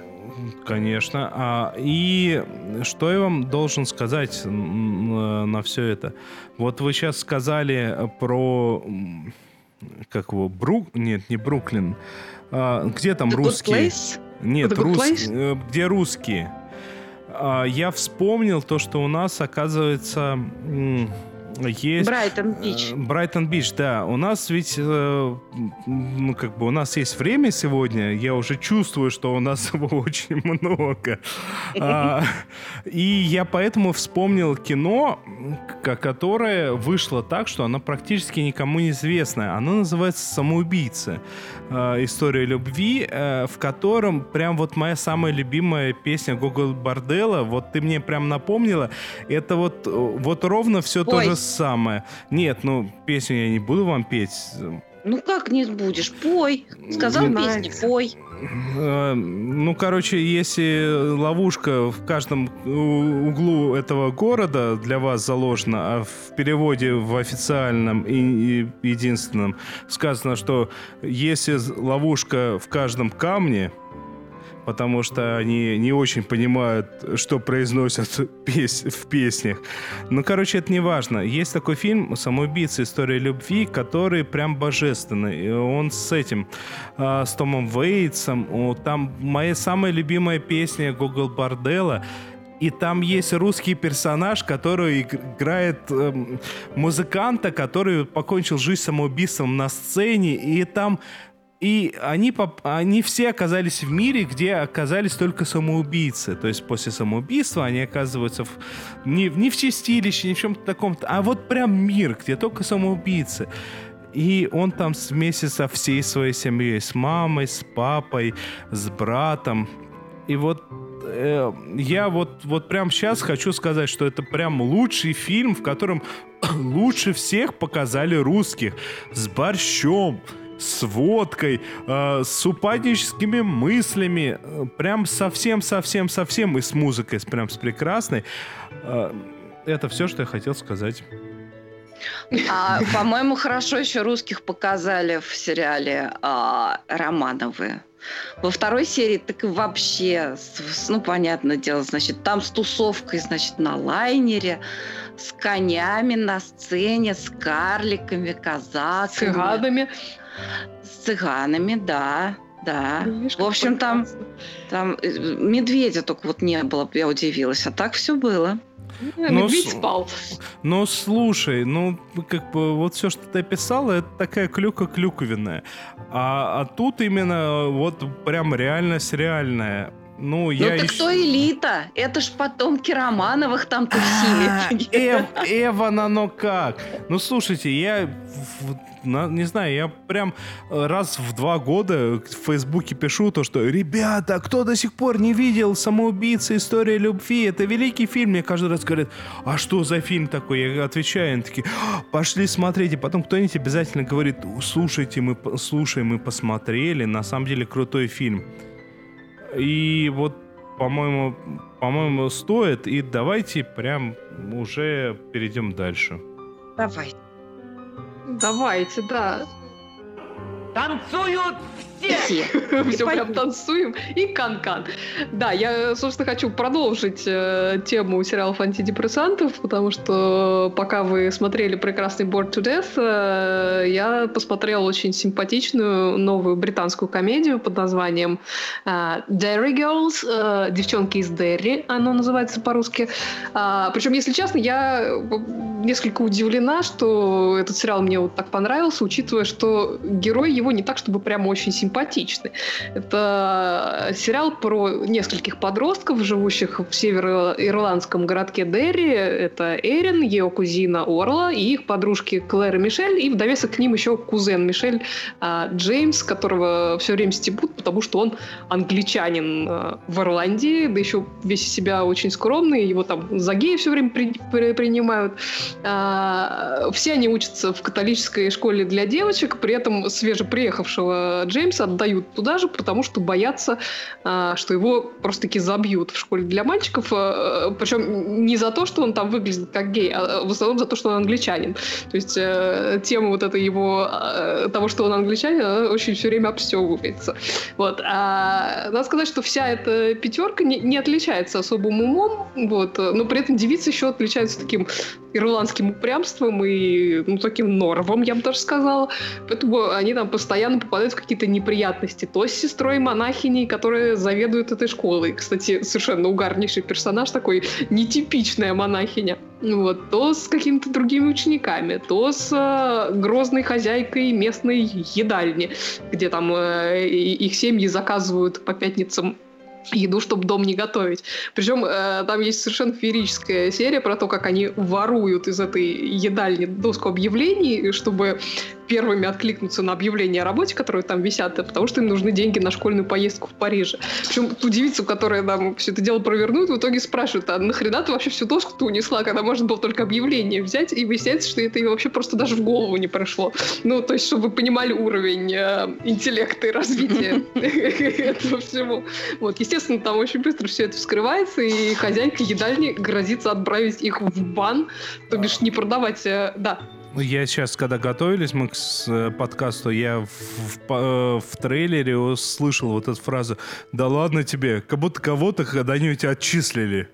Конечно. А, и что я вам должен сказать э, на все это? Вот вы сейчас сказали про как его Брук? Нет, не Бруклин. А, где там The русские? Нет, рус- э, где русские? А, я вспомнил то, что у нас оказывается есть Брайтон Бич. Э, Брайтон Бич, да. У нас ведь, ну, как бы, у нас есть время сегодня. Я уже чувствую, что у нас его <laughs> очень много. А, И я поэтому вспомнил кино, которое вышло так, что оно практически никому не известно. Оно называется «Самоубийцы». Э, История любви, э, в котором прям вот моя самая любимая песня Гогол Бордела, вот ты мне прям напомнила, это вот, э, вот ровно все то Пой. же самое. Нет, ну, песню я не буду вам петь. Ну как не будешь? Пой. Сказал Не нравится. пой. Э, Ну, короче, если ловушка в каждом углу этого города для вас заложена, а в переводе в официальном и, единственном сказано, что если ловушка в каждом камне, потому что они не очень понимают, что произносят пес в песнях. Ну, короче, это не важно. Есть такой фильм «Самоубийца. История любви», который прям божественный. И Он с этим, а, с Томом Вейтсом. Там моя самая любимая песня Google Борделла. И там есть русский персонаж, который иг- играет эм, музыканта, который покончил жизнь самоубийством на сцене. И там и они, поп- они все оказались в мире, где оказались только самоубийцы. То есть после самоубийства они оказываются в, не, не в чистилище, не в чем-то таком, а вот прям мир, где только самоубийцы. И он там вместе со всей своей семьей, с мамой, с папой, с братом. И вот э, я вот, вот прям сейчас хочу сказать, что это прям лучший фильм, в котором <coughs> лучше всех показали русских. С борщом, с водкой, э, с упадническими мыслями. э, Прям совсем-совсем-совсем. И с музыкой, с- прям с прекрасной. Э, это все, что я хотел сказать. А, по-моему, хорошо еще русских показали в сериале а, Романовы. Во второй серии так и вообще, ну, понятное дело, значит, там с тусовкой, значит, на лайнере, с конями на сцене, с карликами, казаками. С цыганами. С цыганами, да, да. Видишь, В общем, там, там э, медведя только вот не было, я удивилась. А так все было. Ну, Медведь с- спал. Ну, слушай, ну, как бы вот все, что ты описала, это такая клюка клюковинная. А, а тут именно вот прям реальность реальная. Ну, Ну я так ещё- кто элита? Это ж потомки Романовых там А, тусили. Эв, Эван, оно как? Ну, слушайте, я не знаю, я прям э, раз в два года в Фейсбуке пишу то, что «Ребята, кто до сих пор не видел «Самоубийца. История любви»? Это великий фильм». Мне каждый раз говорят «А что за фильм такой?» Я отвечаю, они такие «А, «Пошли смотреть». И потом кто-нибудь обязательно говорит «Слушайте, мы, слушай, мы посмотрели, на самом деле крутой фильм». И вот, по-моему, по-моему, стоит. И давайте прям уже перейдем дальше. Давай. Давайте, да. Танцуют все! Все. <laughs> Все прям танцуем. И кан-кан. Да, я, собственно, хочу продолжить э, тему сериалов антидепрессантов, потому что пока вы смотрели прекрасный Bored to Death, э, я посмотрела очень симпатичную новую британскую комедию под названием э, Derry Girls, э, девчонки из Дерри, оно называется по-русски. А, причем, если честно, я э, несколько удивлена, что этот сериал мне вот так понравился, учитывая, что герой его не так, чтобы прямо очень симпатичный. Это сериал про нескольких подростков, живущих в североирландском городке Дерри. Это Эрин, ее кузина Орла и их подружки Клэр и Мишель, и в довесок к ним еще кузен Мишель а, Джеймс, которого все время стебут, потому что он англичанин а, в Ирландии, да еще весь из себя очень скромный, его там за гея все время при- при- принимают. А, Все они учатся в католической школе для девочек, при этом свежеприехавшего Джеймса отдают туда же, потому что боятся, а, что его просто-таки забьют в школе для мальчиков. а, Причем не за то, что он там выглядит как гей, а в основном за то, что он англичанин. То есть э, тема вот этой его, того, что он англичанин, она очень все время обстебывается. Вот. А надо сказать, что вся эта пятерка не, не отличается особым умом, вот, но при этом девицы еще отличаются таким ирландским упрямством и ну, таким норвом, я бы даже сказала. Поэтому они там постоянно попадают в какие-то неприятности. То с сестрой монахиней, которая заведует этой школой. Кстати, совершенно угарнейший персонаж, такой нетипичная монахиня. Вот. То с какими-то другими учениками, то с э, грозной хозяйкой местной едальни, где там э, их семьи заказывают по пятницам еду, чтобы дом не готовить. Причем э, там есть совершенно феерическая серия про то, как они воруют из этой едальни доску объявлений, чтобы первыми откликнуться на объявления о работе, которые там висят, потому что им нужны деньги на школьную поездку в Париже. Причем ту девицу, которая нам все это дело провернует, в итоге спрашивают, а нахрена ты вообще всю доску-то унесла, когда можно было только объявление взять, и выясняется, что это ей вообще просто даже в голову не прошло. Ну, то есть, чтобы вы понимали уровень э, интеллекта и развития <laughs> <laughs> этого всего. Вот, естественно, там очень быстро все это вскрывается, и хозяйка едальни грозится отправить их в бан, то бишь не продавать, э, да. Я сейчас, когда готовились мы к э, подкасту, я в, в э, в трейлере услышал вот эту фразу «Да ладно тебе, как будто кого-то когда-нибудь отчислили».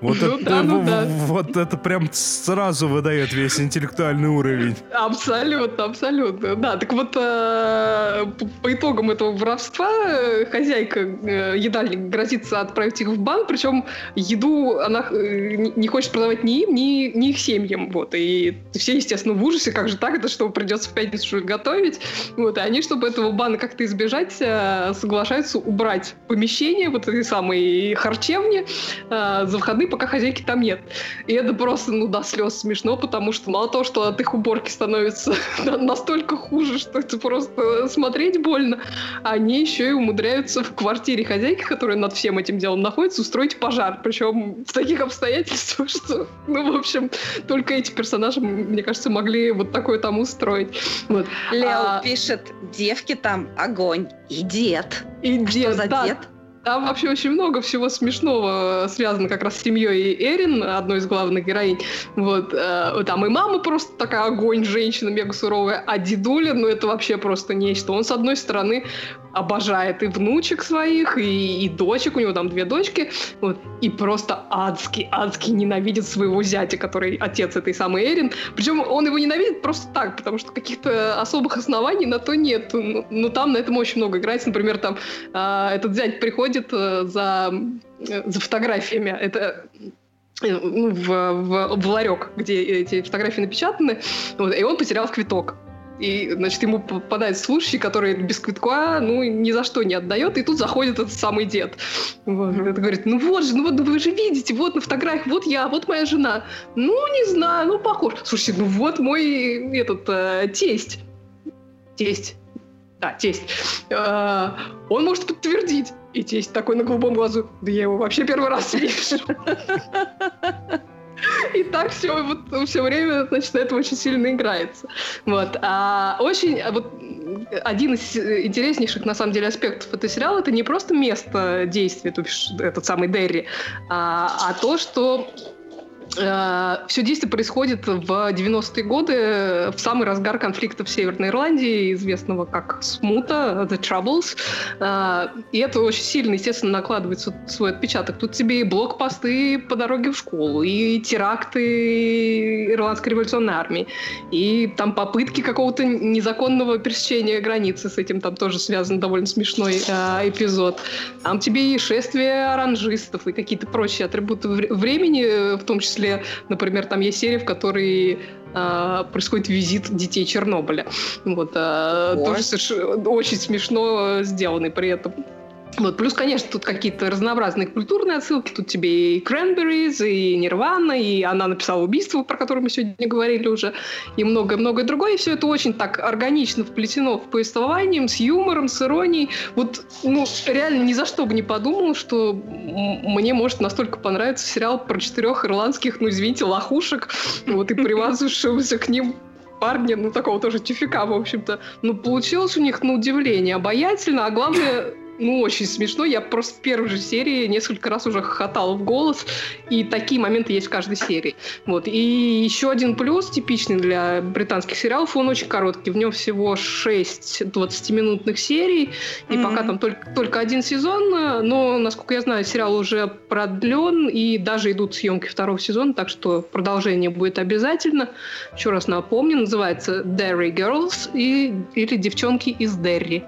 Вот, Ну это, да, ну да. вот это прям сразу выдает весь интеллектуальный уровень. Абсолютно, абсолютно. Да, так вот, э, по- итогам этого воровства э, хозяйка э, едальник грозится отправить их в бан, причем еду она э, не хочет продавать ни им, ни, ни их семьям. Вот, и все, естественно, в ужасе, как же так, это что, придется в пятницу готовить? Вот, и они, чтобы этого бана как-то избежать, э, соглашаются убрать помещение вот этой самой харчевни э, за выходные, пока хозяйки там нет. И это просто, ну, до слез смешно, потому что мало того, что от их уборки становится <laughs> на- настолько хуже, что это просто смотреть больно, они еще и умудряются в квартире хозяйки, которая над всем этим делом находится, устроить пожар. Причем в таких обстоятельствах, <laughs> что, ну, в общем, только эти персонажи, мне кажется, могли вот такое там устроить. Вот. Лео А, пишет, девки там огонь и дед. и А что дед, за да, дед? Там вообще очень много всего смешного э, связано как раз с семьей Эрин, одной из главных героинь. Вот, э, там и мама просто такая огонь, женщина мега суровая, а дедуля, ну это вообще просто нечто. Он, с одной стороны, обожает и внучек своих, и, и дочек, у него там две дочки, вот, и просто адски, адски ненавидит своего зятя, который отец этой самой Эрин. Причем он его ненавидит просто так, потому что каких-то особых оснований на то нет. Ну, ну, там на этом очень много играется. Например, там а, этот зять приходит э, за, э, за фотографиями. Это э, ну, в, в, в ларек, где эти фотографии напечатаны, вот, и он потерял квиток. И, значит, ему попадает слушающий, который без квитка, ну, ни за что не отдает, и тут заходит этот самый дед. Вот, это говорит, ну вот же, ну вот вы же видите, вот на фотографии, вот я, вот моя жена. Ну, не знаю, ну, похож. Слушайте, ну вот мой этот э, тесть. Тесть. Да, тесть. Э, он может подтвердить. И тесть такой на голубом глазу. Да я его вообще первый раз вижу. И так все, вот, все время, значит, на этом очень сильно играется. Вот. А очень, а вот один из интереснейших, на самом деле, аспектов этого сериала, это не просто место действия, то бишь этот самый Дерри, а, а то, что все действие происходит в 90-е годы, в самый разгар конфликта в Северной Ирландии, известного как Смута, The Troubles. А, И это очень сильно, естественно, накладывает свой отпечаток. Тут тебе и блокпосты по дороге в школу, и теракты Ирландской революционной армии, и там попытки какого-то незаконного пересечения границы. С этим там тоже связан довольно смешной а, эпизод. Там тебе и шествие оранжистов, и какие-то прочие атрибуты вре- времени, в том числе, например, там есть серия, в которой а, происходит визит детей Чернобыля. Вот, а, Ой. тоже очень смешно сделанный при этом. Вот, плюс, конечно, тут какие-то разнообразные культурные отсылки. Тут тебе и Cranberries, и Нирвана, и она написала убийство, про которое мы сегодня говорили уже, и многое-многое другое. И все это очень так органично вплетено в повествование, с юмором, с иронией. Вот, ну, реально ни за что бы не подумал, что мне может настолько понравиться сериал про четырех ирландских, ну, извините, лохушек, вот, и привязывавшегося к ним парня, ну, такого тоже тюфика, в общем-то. Ну, получилось у них, на удивление, обаятельно, а главное, ну, очень смешно. Я просто в первой же серии несколько раз уже хохотала в голос, и такие моменты есть в каждой серии. Вот. И еще один плюс, типичный для британских сериалов, он очень короткий. В нем всего 6 20-минутных серий, и Мгм. пока там только, только один сезон, но, насколько я знаю, сериал уже продлен, и даже идут съемки второго сезона, так что продолжение будет обязательно. Еще раз напомню, называется Derry Girls и, или Девчонки из Дерри.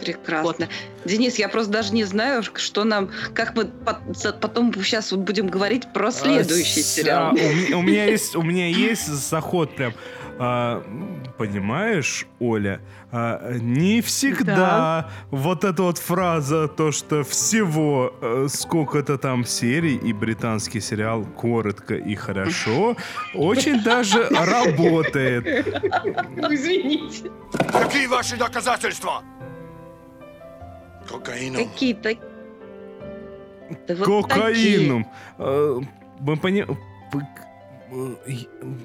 Прекрасно. Денис, я просто даже не знаю, что нам, как мы потом сейчас вот будем говорить про следующий А, сериал. а, у, у меня есть, у меня есть заход прям. А, понимаешь, Оля, а, не всегда вот эта вот фраза, то, что всего э, сколько-то там серий и британский сериал коротко и хорошо, очень даже работает. Извините. Какие ваши доказательства? Кокаином. Какие-то... Да вот такие. Кокаином. Э, Мы пони- п- э,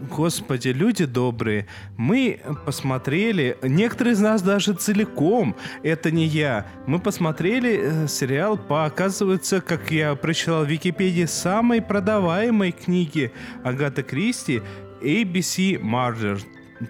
Господи, люди добрые, мы посмотрели, некоторые из нас даже целиком, это не я, мы посмотрели э, сериал по, оказывается, как я прочитал в Википедии, самой продаваемой книги Агаты Кристи, ABC Murder.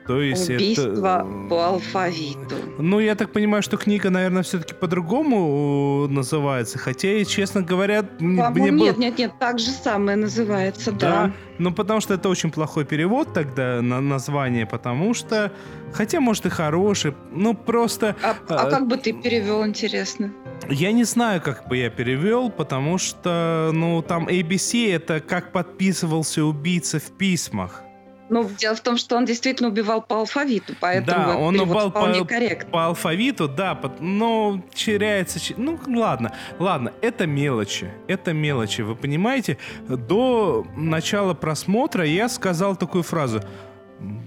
То есть Убийство это... по алфавиту. Ну, я так понимаю, что книга, наверное, все-таки по-другому называется. Хотя, и, честно говоря, мне было- нет, нет, нет, так же самое называется, да. Да, ну потому что это очень плохой перевод тогда на название, потому что, хотя может и хороший, ну просто А, а э, как бы ты перевел, интересно? я не знаю, как бы я перевел, потому что, ну там ABC это как подписывался убийца в письмах. Ну, дело в том, что он действительно убивал по алфавиту, поэтому да, он убал вполне по, корректно. по алфавиту, да, но теряется... Ну, ладно, ладно, это мелочи, это мелочи, вы понимаете? До начала просмотра я сказал такую фразу.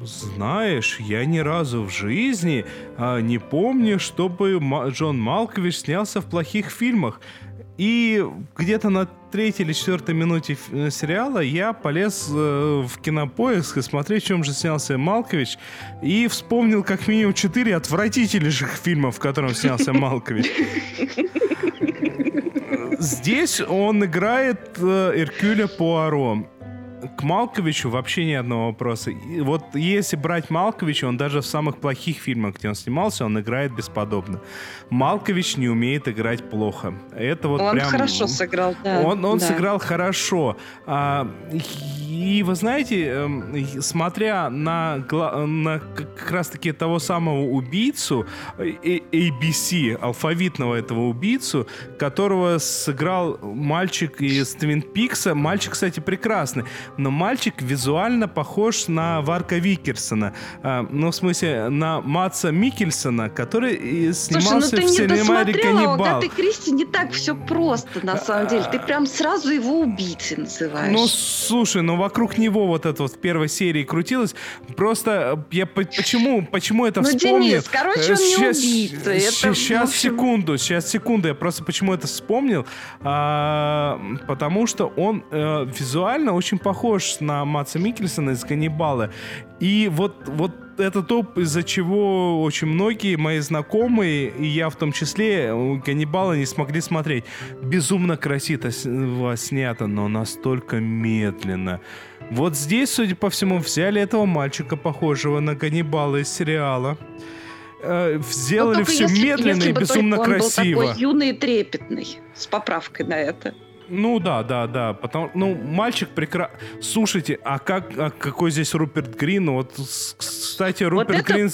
Знаешь, я ни разу в жизни а, не помню, чтобы Ма- Джон Малкович снялся в плохих фильмах. И где-то на третьей или четвертой минуте э, сериала я полез э, в кинопоиск и смотреть, в чем же снялся Малкович. И вспомнил как минимум четыре отвратительнейших фильма, в котором снялся <laughs> Малкович. Здесь он играет э, Эркюля Пуаро. К Малковичу вообще ни одного вопроса. И вот если брать Малковича, он даже в самых плохих фильмах, где он снимался, он играет бесподобно. Малкович не умеет играть плохо. Это вот он прям... хорошо сыграл, да. Он, он да. сыграл хорошо. А, и вы знаете, эм, смотря на, на как раз-таки того самого убийцу, э, э, ABC, алфавитного этого убийцу, которого сыграл мальчик из Твин Пикса. Мальчик, кстати, прекрасный. Но мальчик визуально похож на Варка Викерсона. А, ну, в смысле, на Матса Микельсона, который и Слушай, ну снимался ты в у «Каннибал». Агаты Кристи не так все просто, на самом деле. Ты прям сразу его убийцей называешь. Ну, слушай, ну вокруг него вот это вот в первой серии крутилось. Просто э, я по- почему, почему это Ну, вспомнил? Денис, короче, он не убийца. Это, Сейчас, общем- секунду, сейчас, секунду. Я просто почему это вспомнил? А, потому что он э, визуально очень похож на Матса Микельсона из «Ганнибала». И вот, вот это то, из-за чего очень многие мои знакомые, и я в том числе, у «Ганнибала» не смогли смотреть. Безумно красиво снято, но настолько медленно. Вот здесь, судя по всему, взяли этого мальчика, похожего на Ганнибала из сериала. э, Сделали только все если- медленно если и безумно только он красиво. был такой юный и трепетный, с поправкой на это. Ну да, да, да. Потому, ну, мальчик прекрасный. Слушайте, а как, а какой здесь Руперт Грин? Вот, кстати, Руперт это- Грин.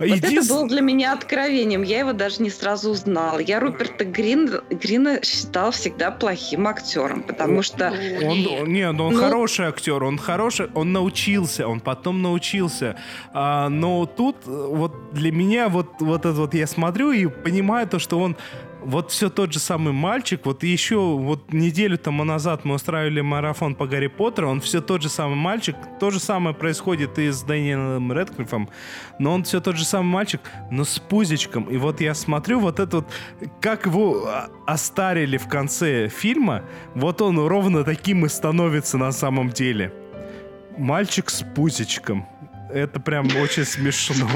Вот Един- это было для меня откровением. Я его даже не сразу узнала. Я Руперта Грин, Грина считала всегда плохим актером, потому что... Он, не, ну он Ну- хороший актер, он хороший, он научился, он потом научился. А, но тут э, вот для меня вот, вот это вот я смотрю и понимаю то, что он вот все тот же самый мальчик, вот еще вот неделю тому назад мы устраивали марафон по Гарри Поттеру, он все тот же самый мальчик, то же самое происходит и с Дэниелом Редклиффом, но он все тот же самый мальчик, но с пузичком. И вот я смотрю вот это вот, как его а, остарили в конце фильма, вот он ровно таким и становится на самом деле. Мальчик с пузичком. Это прям очень смешно.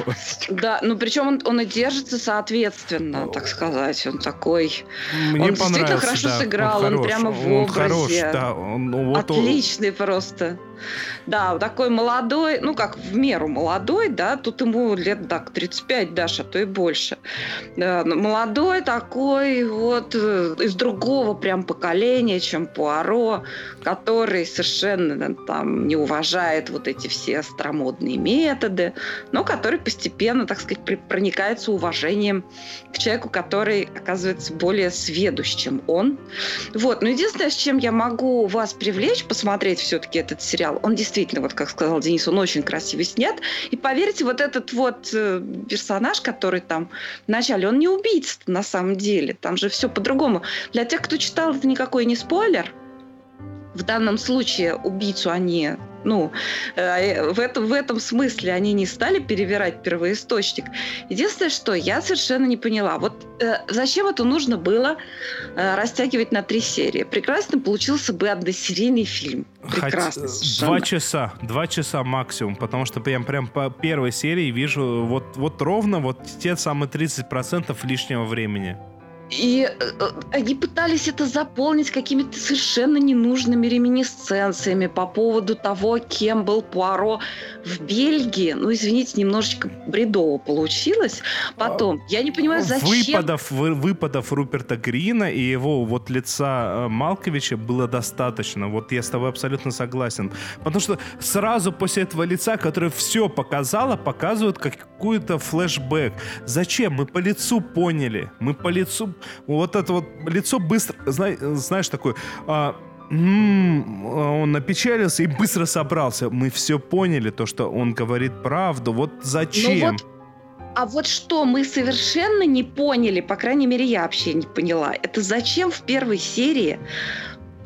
Да, ну причем он, он и держится соответственно, так сказать. Он такой... Мне Он действительно хорошо да, сыграл, он хорош, прямо в он хорош, образе. да, он, ну, вот он- Отличный просто. Да, такой молодой, ну как в меру молодой, да, тут ему лет так 35 даже, а то и больше. Молодой такой вот э, из другого прям поколения, чем Пуаро, который совершенно э, там не уважает вот эти все старомодные методы, но который постепенно, так сказать, проникается уважением к человеку, который оказывается более сведущ, чем он. Вот, но единственное, с чем я могу вас привлечь, посмотреть все-таки этот сериал, он действительно, вот как сказал Денис, он очень красиво снят. И поверьте, вот этот вот э, персонаж, который там вначале, он не убийца на самом деле. Там же все по-другому. Для тех, кто читал, это никакой не спойлер. В данном случае убийцу они, ну, э, в, этом, в этом смысле они не стали перевирать первоисточник. Единственное, что я совершенно не поняла, вот э, зачем это нужно было э, растягивать на три серии? Прекрасно получился бы односерийный фильм. Прекрасно Хоть, э. Два часа, два часа максимум, потому что прям, прям по первой серии вижу вот, вот ровно вот те самые 30% лишнего времени. И э, они пытались это заполнить какими-то совершенно ненужными реминисценциями по поводу того, кем был Пуаро в Бельгии. Ну, извините, немножечко бредово получилось. Потом, я не понимаю, зачем... Выпадов, вы- выпадов Руперта Грина и его вот лица э, Малковича было достаточно. Вот я с тобой абсолютно согласен. Потому что сразу после этого лица, которое все показало, показывают какой-то флешбэк. Зачем? Мы по лицу поняли. Мы по лицу... Вот это вот лицо быстро... зна- Знаешь, такое... а, м, он напечалился и быстро собрался. Мы все поняли, то, что он говорит правду. Вот зачем? вот А вот что мы совершенно не поняли, по крайней мере, я вообще не поняла, это зачем в первой серии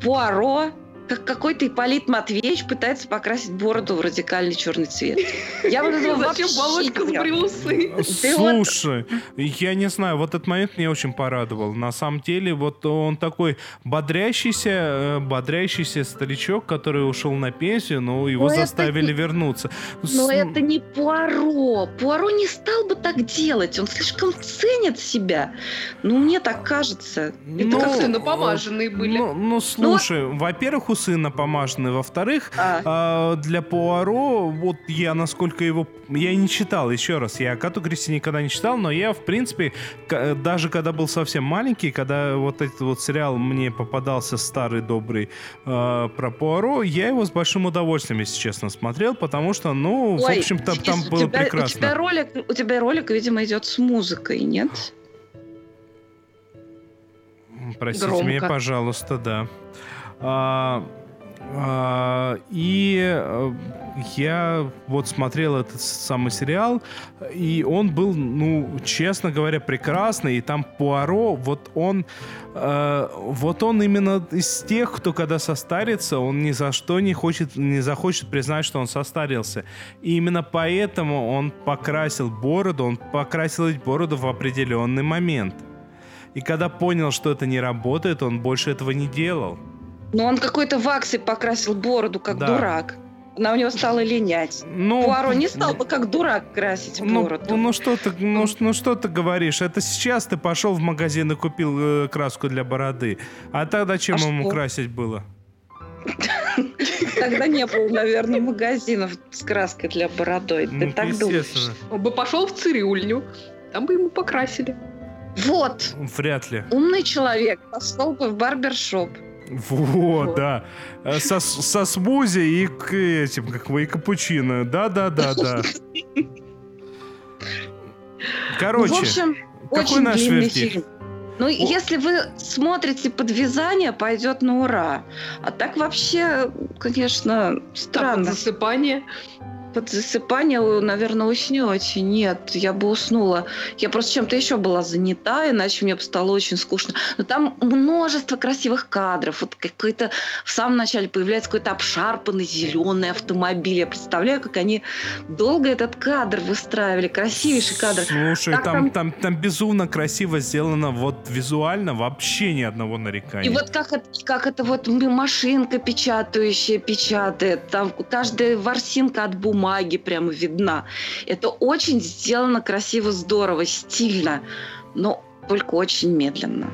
Пуаро, как какой-то Ипполит Матвеевич, пытается покрасить бороду в радикальный черный цвет. Я вот этого Зачем вообще Володька сбрил усы? Слушай, я не знаю, вот этот момент меня очень порадовал. На самом деле, вот он такой бодрящийся, э, бодрящийся старичок, который ушел на пенсию, но его Но это заставили вернуться. Но С- это не Пуаро. Пуаро не стал бы так делать. Он слишком ценит себя. Ну, мне так кажется. Ну, как-то напомаженные были. Ну, ну, слушай, во-первых, у сына помаженный, во-вторых, А. а, для Пуаро, вот я насколько его... Я не читал, еще раз, я Кату Кристи никогда не читал, но я, в принципе, к- даже когда был совсем маленький, когда вот этот вот сериал мне попадался старый, добрый э, про Пуаро, я его с большим удовольствием, если честно, смотрел, потому что, ну, в Ой, общем-то, Денис, там у было тебя- У прекрасно. тебя, ролик, у тебя ролик, видимо, идет с музыкой, нет? Простите Громко. меня, пожалуйста, да. А, а, и э, я вот смотрел этот самый сериал, и он был, ну, честно говоря, прекрасный. И там Пуаро, вот он, э, вот он именно из тех, кто когда состарится, он ни за что не хочет, не захочет признать, что он состарился. И именно поэтому он покрасил бороду, он покрасил эту бороду в определенный момент. И когда понял, что это не работает, он больше этого не делал. Но он какой-то ваксой покрасил бороду, как Да. дурак. Она у него стала линять. Ну, Пуаро не стал бы как дурак красить Ну, бороду. ну что ты, ну, ну что ты говоришь? Это сейчас ты пошел в магазин и купил э, краску для бороды. А тогда чем А ему что? красить было? Тогда не было, наверное, магазинов с краской для бородой. Ты Ну, так думаешь? Он бы пошел в цирюльню, там бы ему покрасили. Вот, Вряд ли. умный человек пошел бы в барбершоп. Вот, да. Э, Со, со смузи и к этим, как вы, и капучино. Да-да-да-да. Короче, Ну, в общем, какой очень наш длинный вердикт? фильм. Ну, если вы смотрите под вязание, пойдет на ура. А так вообще, конечно, странно. засыпание. Под засыпание, наверное, уснете. Нет, я бы уснула. Я просто чем-то еще была занята, иначе мне бы стало очень скучно. Но там множество красивых кадров. Вот какой-то в самом начале появляется какой-то обшарпанный зеленый автомобиль. Я представляю, как они долго этот кадр выстраивали. Красивейший кадр. Слушай, Так там, там, там безумно красиво сделано, вот визуально вообще ни одного нарекания. И вот как это, как это вот машинка печатающая печатает, там каждая ворсинка от бумаги прямо видна. Это очень сделано красиво, здорово, стильно, но только очень медленно.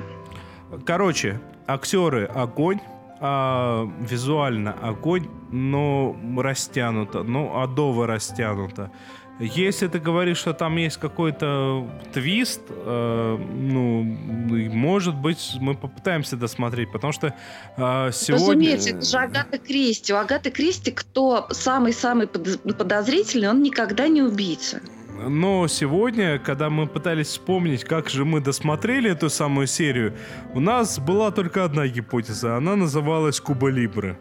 Короче, актеры огонь, а, визуально огонь, но растянуто, ну, адово растянуто. Если ты говоришь, что там есть какой-то твист, э, ну, может быть, мы попытаемся досмотреть, потому что э, сегодня... Разумеется, это же Агата Кристи. У Агаты Кристи кто самый-самый подоз- подозрительный, он никогда не убийца. Но сегодня, когда мы пытались вспомнить, как же мы досмотрели эту самую серию, у нас была только одна гипотеза. Она называлась Куба Либры.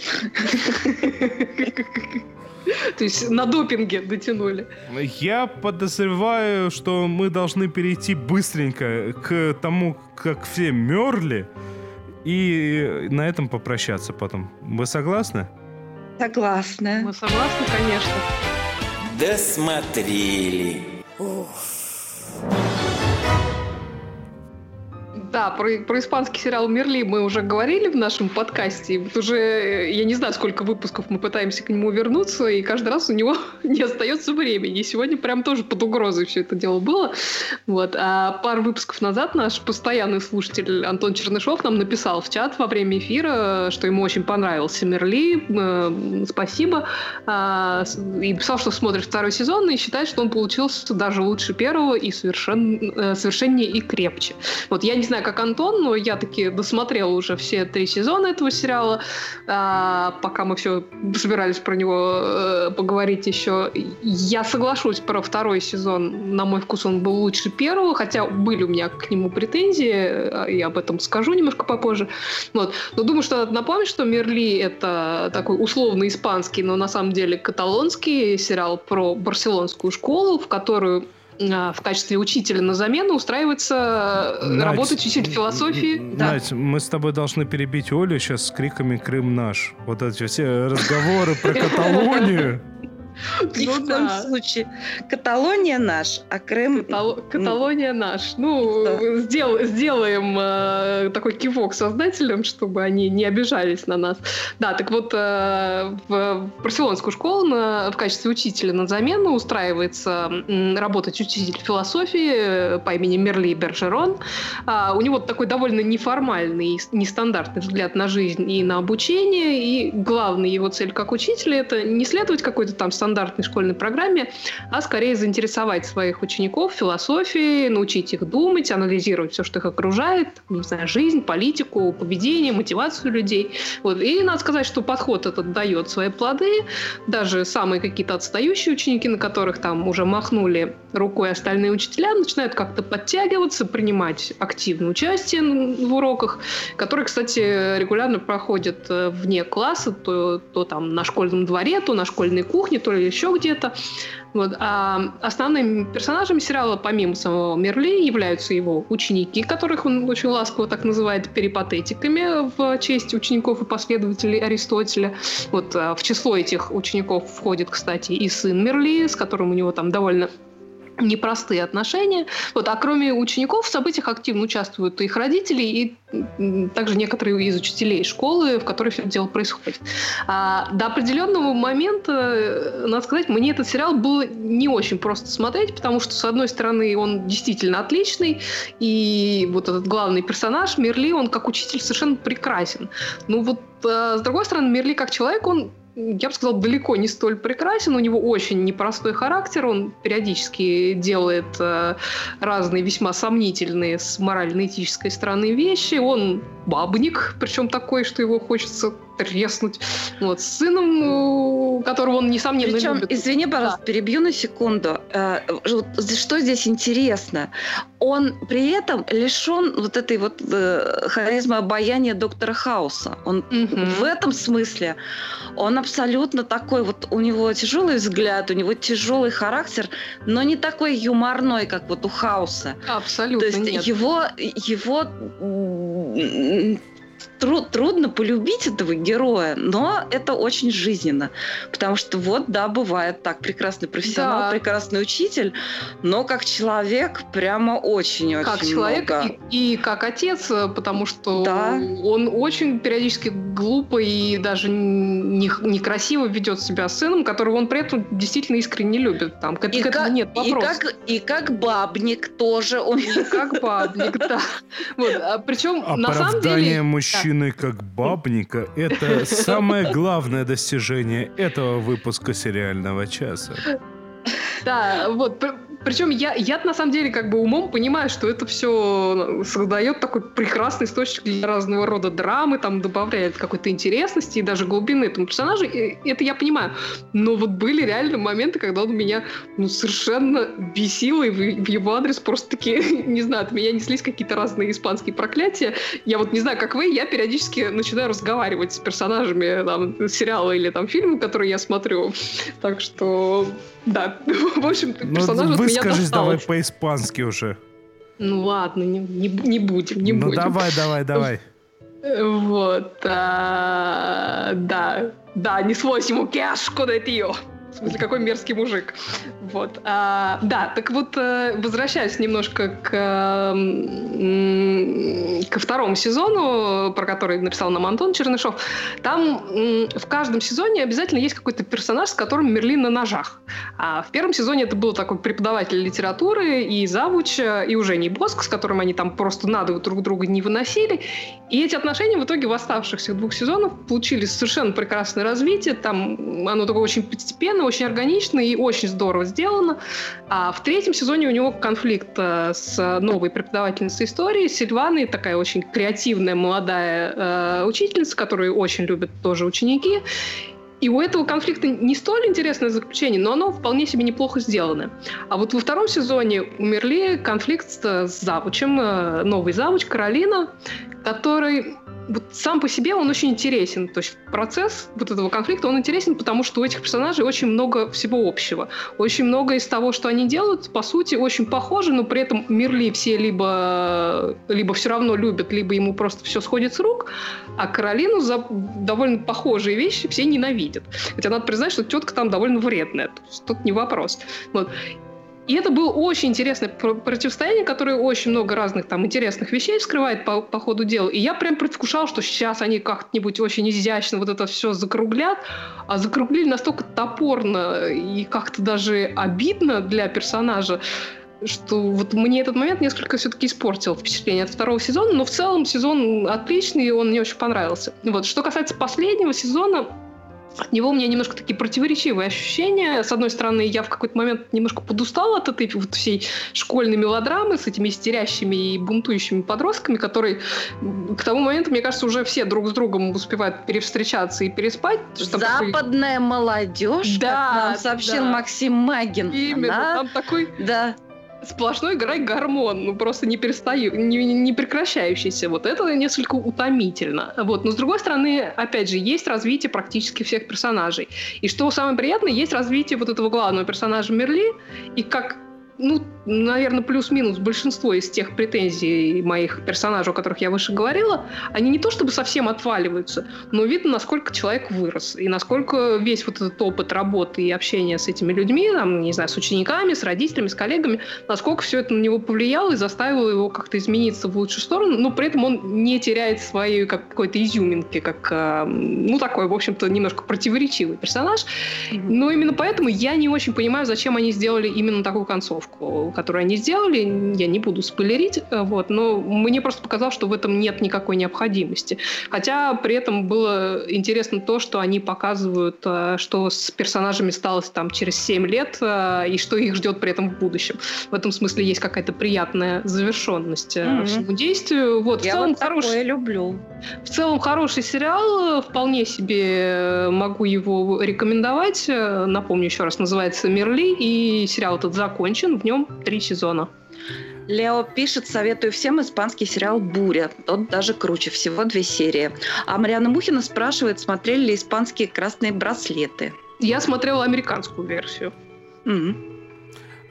<laughs> <laughs> То есть на допинге дотянули. Я подозреваю, что мы должны перейти быстренько к тому, как все мерли, и на этом попрощаться потом. Вы согласны? Согласна. Мы согласны, конечно. Досмотрели. Да, про, про испанский сериал «Мерли» мы уже говорили в нашем подкасте. Вот уже, э, я не знаю, сколько выпусков мы пытаемся к нему вернуться, и каждый раз у него <laughs> не остается времени. И сегодня прям тоже под угрозой все это дело было. Вот. А пару выпусков назад наш постоянный слушатель Антон Чернышов нам написал в чат во время эфира, что ему очень понравился «Мерли». Спасибо. А, и писал, что смотрит второй сезон и считает, что он получился даже лучше первого и совершен, э, совершеннее и крепче. Вот я не знаю, как Антон, но я таки досмотрела уже все три сезона этого сериала, а, пока мы все собирались про него э, поговорить еще. Я соглашусь про второй сезон. На мой вкус он был лучше первого, хотя были у меня к нему претензии, я об этом скажу немножко попозже. Вот. Но думаю, что надо напомнить, что «Мерли» — это такой условно испанский, но на самом деле каталонский сериал про барселонскую школу, в которую в качестве учителя на замену устраивается э, Надь, работать учитель философии. Надь, да. мы с тобой должны перебить Олю сейчас с криками «Крым наш». Вот эти все разговоры про <laughs> Каталонию. Ни ну, в коем да. случае. Каталония наш, а Крым... Катал... Каталония наш. Ну, сделаем э, такой кивок создателям, чтобы они не обижались на нас. Да, так вот, э, в Барселонскую школу в качестве учителя на замену устраивается работать учитель философии э, по имени Мерли Бержерон. А, у него такой довольно неформальный, нестандартный взгляд на жизнь и на обучение, и главная его цель как учителя — это не следовать какой-то там стандартной стандартной школьной программе, а скорее заинтересовать своих учеников философией, научить их думать, анализировать все, что их окружает, не знаю, жизнь, политику, поведение, мотивацию людей. Вот. И надо сказать, что подход этот дает свои плоды. Даже самые какие-то отстающие ученики, на которых там уже махнули рукой остальные учителя, начинают как-то подтягиваться, принимать активное участие в уроках, которые, кстати, регулярно проходят э, вне класса, то, то там на школьном дворе, то на школьной кухне, то еще где-то. Вот. А основными персонажами сериала, помимо самого Мерли, являются его ученики, которых он очень ласково так называет перипатетиками в честь учеников и последователей Аристотеля. Вот а, в число этих учеников входит, кстати, и сын Мерли, с которым у него там довольно непростые отношения. Вот, а кроме учеников в событиях активно участвуют их родители и также некоторые из учителей школы, в которой все это дело происходит. А, до определенного момента, э, надо сказать, мне этот сериал было не очень просто смотреть, потому что, с одной стороны, он действительно отличный, и вот этот главный персонаж, Мерли, он как учитель совершенно прекрасен. Ну вот, а, с другой стороны, Мерли как человек, он я бы сказал, далеко не столь прекрасен. У него очень непростой характер. Он периодически делает э, разные весьма сомнительные с морально-этической стороны вещи. Он бабник, причем такой, что его хочется треснуть. Вот, с сыном, которого он, несомненно, Причем, любит. извини, пожалуйста, да. перебью на секунду. Э, что здесь интересно? Он при этом лишен вот этой вот э, харизмы обаяния доктора Хауса. Он угу. в этом смысле, он абсолютно такой, вот у него тяжелый взгляд, у него тяжелый характер, но не такой юморной, как вот у Хауса. Абсолютно То есть нет. его, его тру- трудно полюбить этого героя, но это очень жизненно. Потому что вот, да, бывает так, прекрасный профессионал, да. прекрасный учитель, но как человек прямо очень-очень Как человек много. И, и как отец, потому что да. он очень периодически глупо и даже не, некрасиво ведет себя с сыном, которого он при этом действительно искренне любит. Там, к, и к как, нет И как, и как бабник тоже. И как бабник, <laughs> да. Вот. А, причем, на самом деле... мужчин мужчиной как бабника – это самое главное достижение этого выпуска сериального часа. Да, вот причем я, я на самом деле как бы умом понимаю, что это все создает такой прекрасный источник для разного рода драмы, там добавляет какой-то интересности и даже глубины этому персонажу. Это я понимаю. Но вот были реально моменты, когда он меня ну, совершенно бесил, и в, в его адрес просто-таки, <laughs> не знаю, от меня неслись какие-то разные испанские проклятия. Я вот не знаю, как вы, я периодически начинаю разговаривать с персонажами там, сериала или там фильма, который я смотрю. Так что, да, <laughs> в общем, ну, персонаж вы Выскажись давай по-испански уже. Ну ладно, не, не, не будем, не ну, будем. Ну давай, давай, давай. Вот, а, да, да, не свой ему кешку de tío. В смысле, какой мерзкий мужик. Вот. А, да, так вот, э, возвращаясь немножко к, ко второму сезону, про который написал нам Антон Чернышов, там в каждом сезоне обязательно есть какой-то персонаж, с которым Мерлин на ножах. А в первом сезоне это был такой преподаватель литературы и завуч, и уже не Боск, с которым они там просто надо друг друга не выносили. И эти отношения в итоге в оставшихся двух сезонах получили совершенно прекрасное развитие. Там оно такое очень постепенно, очень органично и очень здорово сделано. А в третьем сезоне у него конфликт э, с новой преподавательницей истории Сильваной, такая очень креативная молодая э, учительница, которую очень любят тоже ученики. И у этого конфликта не столь интересное заключение, но оно вполне себе неплохо сделано. А вот во втором сезоне умерли конфликт с завучем, э, новый завуч Каролина, который вот сам по себе он очень интересен. То есть процесс вот этого конфликта, он интересен, потому что у этих персонажей очень много всего общего. Очень много из того, что они делают, по сути, очень похоже, но при этом Мирли все либо, либо все равно любят, либо ему просто все сходит с рук, а Каролину за довольно похожие вещи все ненавидят. Хотя надо признать, что тетка там довольно вредная. Тут не вопрос. Вот. И это было очень интересное противостояние, которое очень много разных там интересных вещей вскрывает по, по ходу дела. И я прям предвкушал, что сейчас они как-нибудь очень изящно вот это все закруглят, а закруглили настолько топорно и как-то даже обидно для персонажа, что вот мне этот момент несколько все-таки испортил впечатление от второго сезона, но в целом сезон отличный, и он мне очень понравился. Вот. Что касается последнего сезона, от него у меня немножко такие противоречивые ощущения. С одной стороны, я в какой-то момент немножко подустала от этой вот всей школьной мелодрамы с этими истерящими и бунтующими подростками, которые к тому моменту, мне кажется, уже все друг с другом успевают перевстречаться и переспать. Западная такой... молодежь, да, как нам сообщил да. Максим Магин. Именно, Она... там такой... Да сплошной играй гормон, ну просто не перестаю, не, не прекращающийся. Вот это несколько утомительно. Вот. Но с другой стороны, опять же, есть развитие практически всех персонажей. И что самое приятное, есть развитие вот этого главного персонажа Мерли, и как ну, наверное, плюс-минус большинство из тех претензий моих персонажей, о которых я выше говорила, они не то чтобы совсем отваливаются, но видно, насколько человек вырос, и насколько весь вот этот опыт работы и общения с этими людьми, там, не знаю, с учениками, с родителями, с коллегами, насколько все это на него повлияло и заставило его как-то измениться в лучшую сторону, но при этом он не теряет своей как, какой-то изюминки, как, э, ну, такой, в общем-то, немножко противоречивый персонаж. Но именно поэтому я не очень понимаю, зачем они сделали именно такую концовку которую они сделали, я не буду спойлерить, э, вот, но мне просто показалось, что в этом нет никакой необходимости. Хотя при этом было интересно то, что они показывают, э, что с персонажами сталось там через 7 лет, э, и что их ждет при этом в будущем. В этом смысле есть какая-то приятная завершенность mm-hmm. всему действию. Вот, я в целом вот хороший, люблю. В целом хороший сериал, вполне себе могу его рекомендовать. Напомню еще раз, называется «Мерли», и сериал этот закончен, в нем три сезона. Лео пишет, советую всем испанский сериал «Буря». Тот даже круче, всего две серии. А Мариана Мухина спрашивает, смотрели ли испанские красные браслеты. Я смотрела американскую версию. Mm-hmm.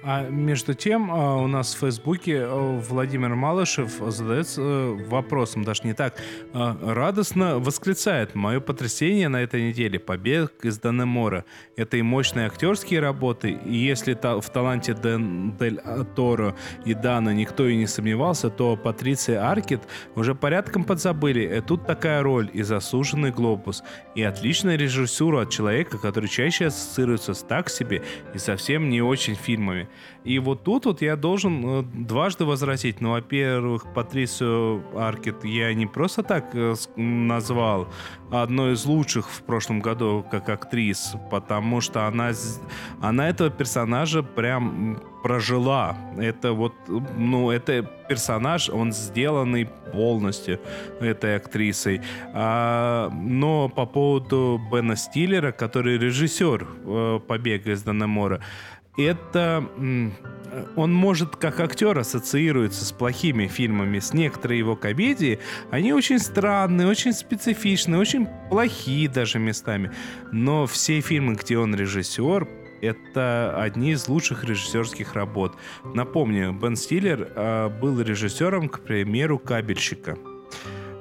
А между тем, а, у нас в Фейсбуке а, Владимир Малышев задается э, вопросом, даже не так, а, радостно восклицает «Мое потрясение на этой неделе – побег из Данемора. Это и мощные актерские работы, и если в таланте Дэн, Дель Торо и Дана никто и не сомневался, то Патриция Аркет уже порядком подзабыли. И тут такая роль и заслуженный глобус, и отличная режиссура от человека, который чаще ассоциируется с так себе и совсем не очень фильмами. И вот тут вот я должен э, дважды возразить. Ну, во-первых, Патрисию Аркет я не просто так э, назвал, одной из лучших в прошлом году как актрис, потому что она, она этого персонажа прям прожила. Это вот, ну, это персонаж, он сделанный полностью этой актрисой. А, но по поводу Бена Стиллера, который режиссер э, «Побега из Данемора», это он может как актер ассоциируется с плохими фильмами, с некоторые его комедии, они очень странные, очень специфичные, очень плохие даже местами. Но все фильмы, где он режиссер, это одни из лучших режиссерских работ. Напомню, Бен Стиллер э, был режиссером, к примеру, «Кабельщика».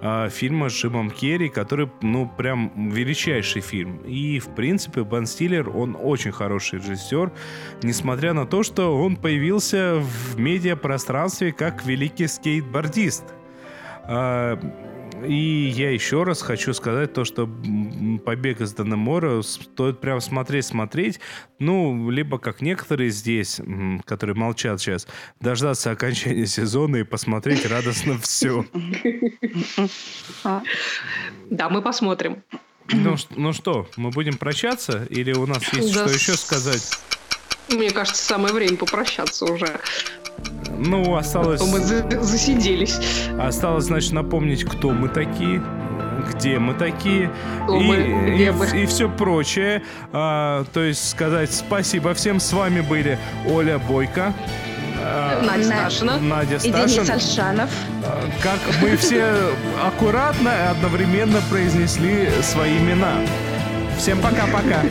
Э, фильма с Джимом Керри, который, ну, прям величайший фильм. И, в принципе, Бен Стиллер, он очень хороший режиссер, несмотря на то, что он появился в медиапространстве как великий скейтбордист. Э, и я еще раз хочу сказать то, что «Побег из Данемора» стоит прям смотреть-смотреть. Ну, либо как некоторые здесь, которые молчат сейчас, дождаться окончания <laughs> сезона и посмотреть радостно <laughs> все. Да, мы посмотрим. Ну, ну что, мы будем прощаться? Или у нас есть что еще сказать? Мне кажется, самое время попрощаться уже. Ну, осталось... Мы засиделись. Осталось, значит, напомнить, кто мы такие, где мы такие и, мы, и, мы. и, все прочее. А, то есть сказать спасибо всем. С вами были Оля Бойко. А, Надя Сташина. Надя Сташина. И Денис Альшанов. А, как мы все аккуратно и одновременно произнесли свои имена. Всем пока-пока.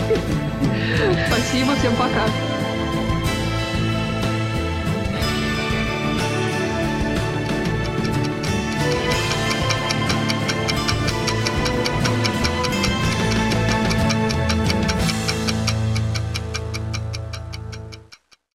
Спасибо, всем пока.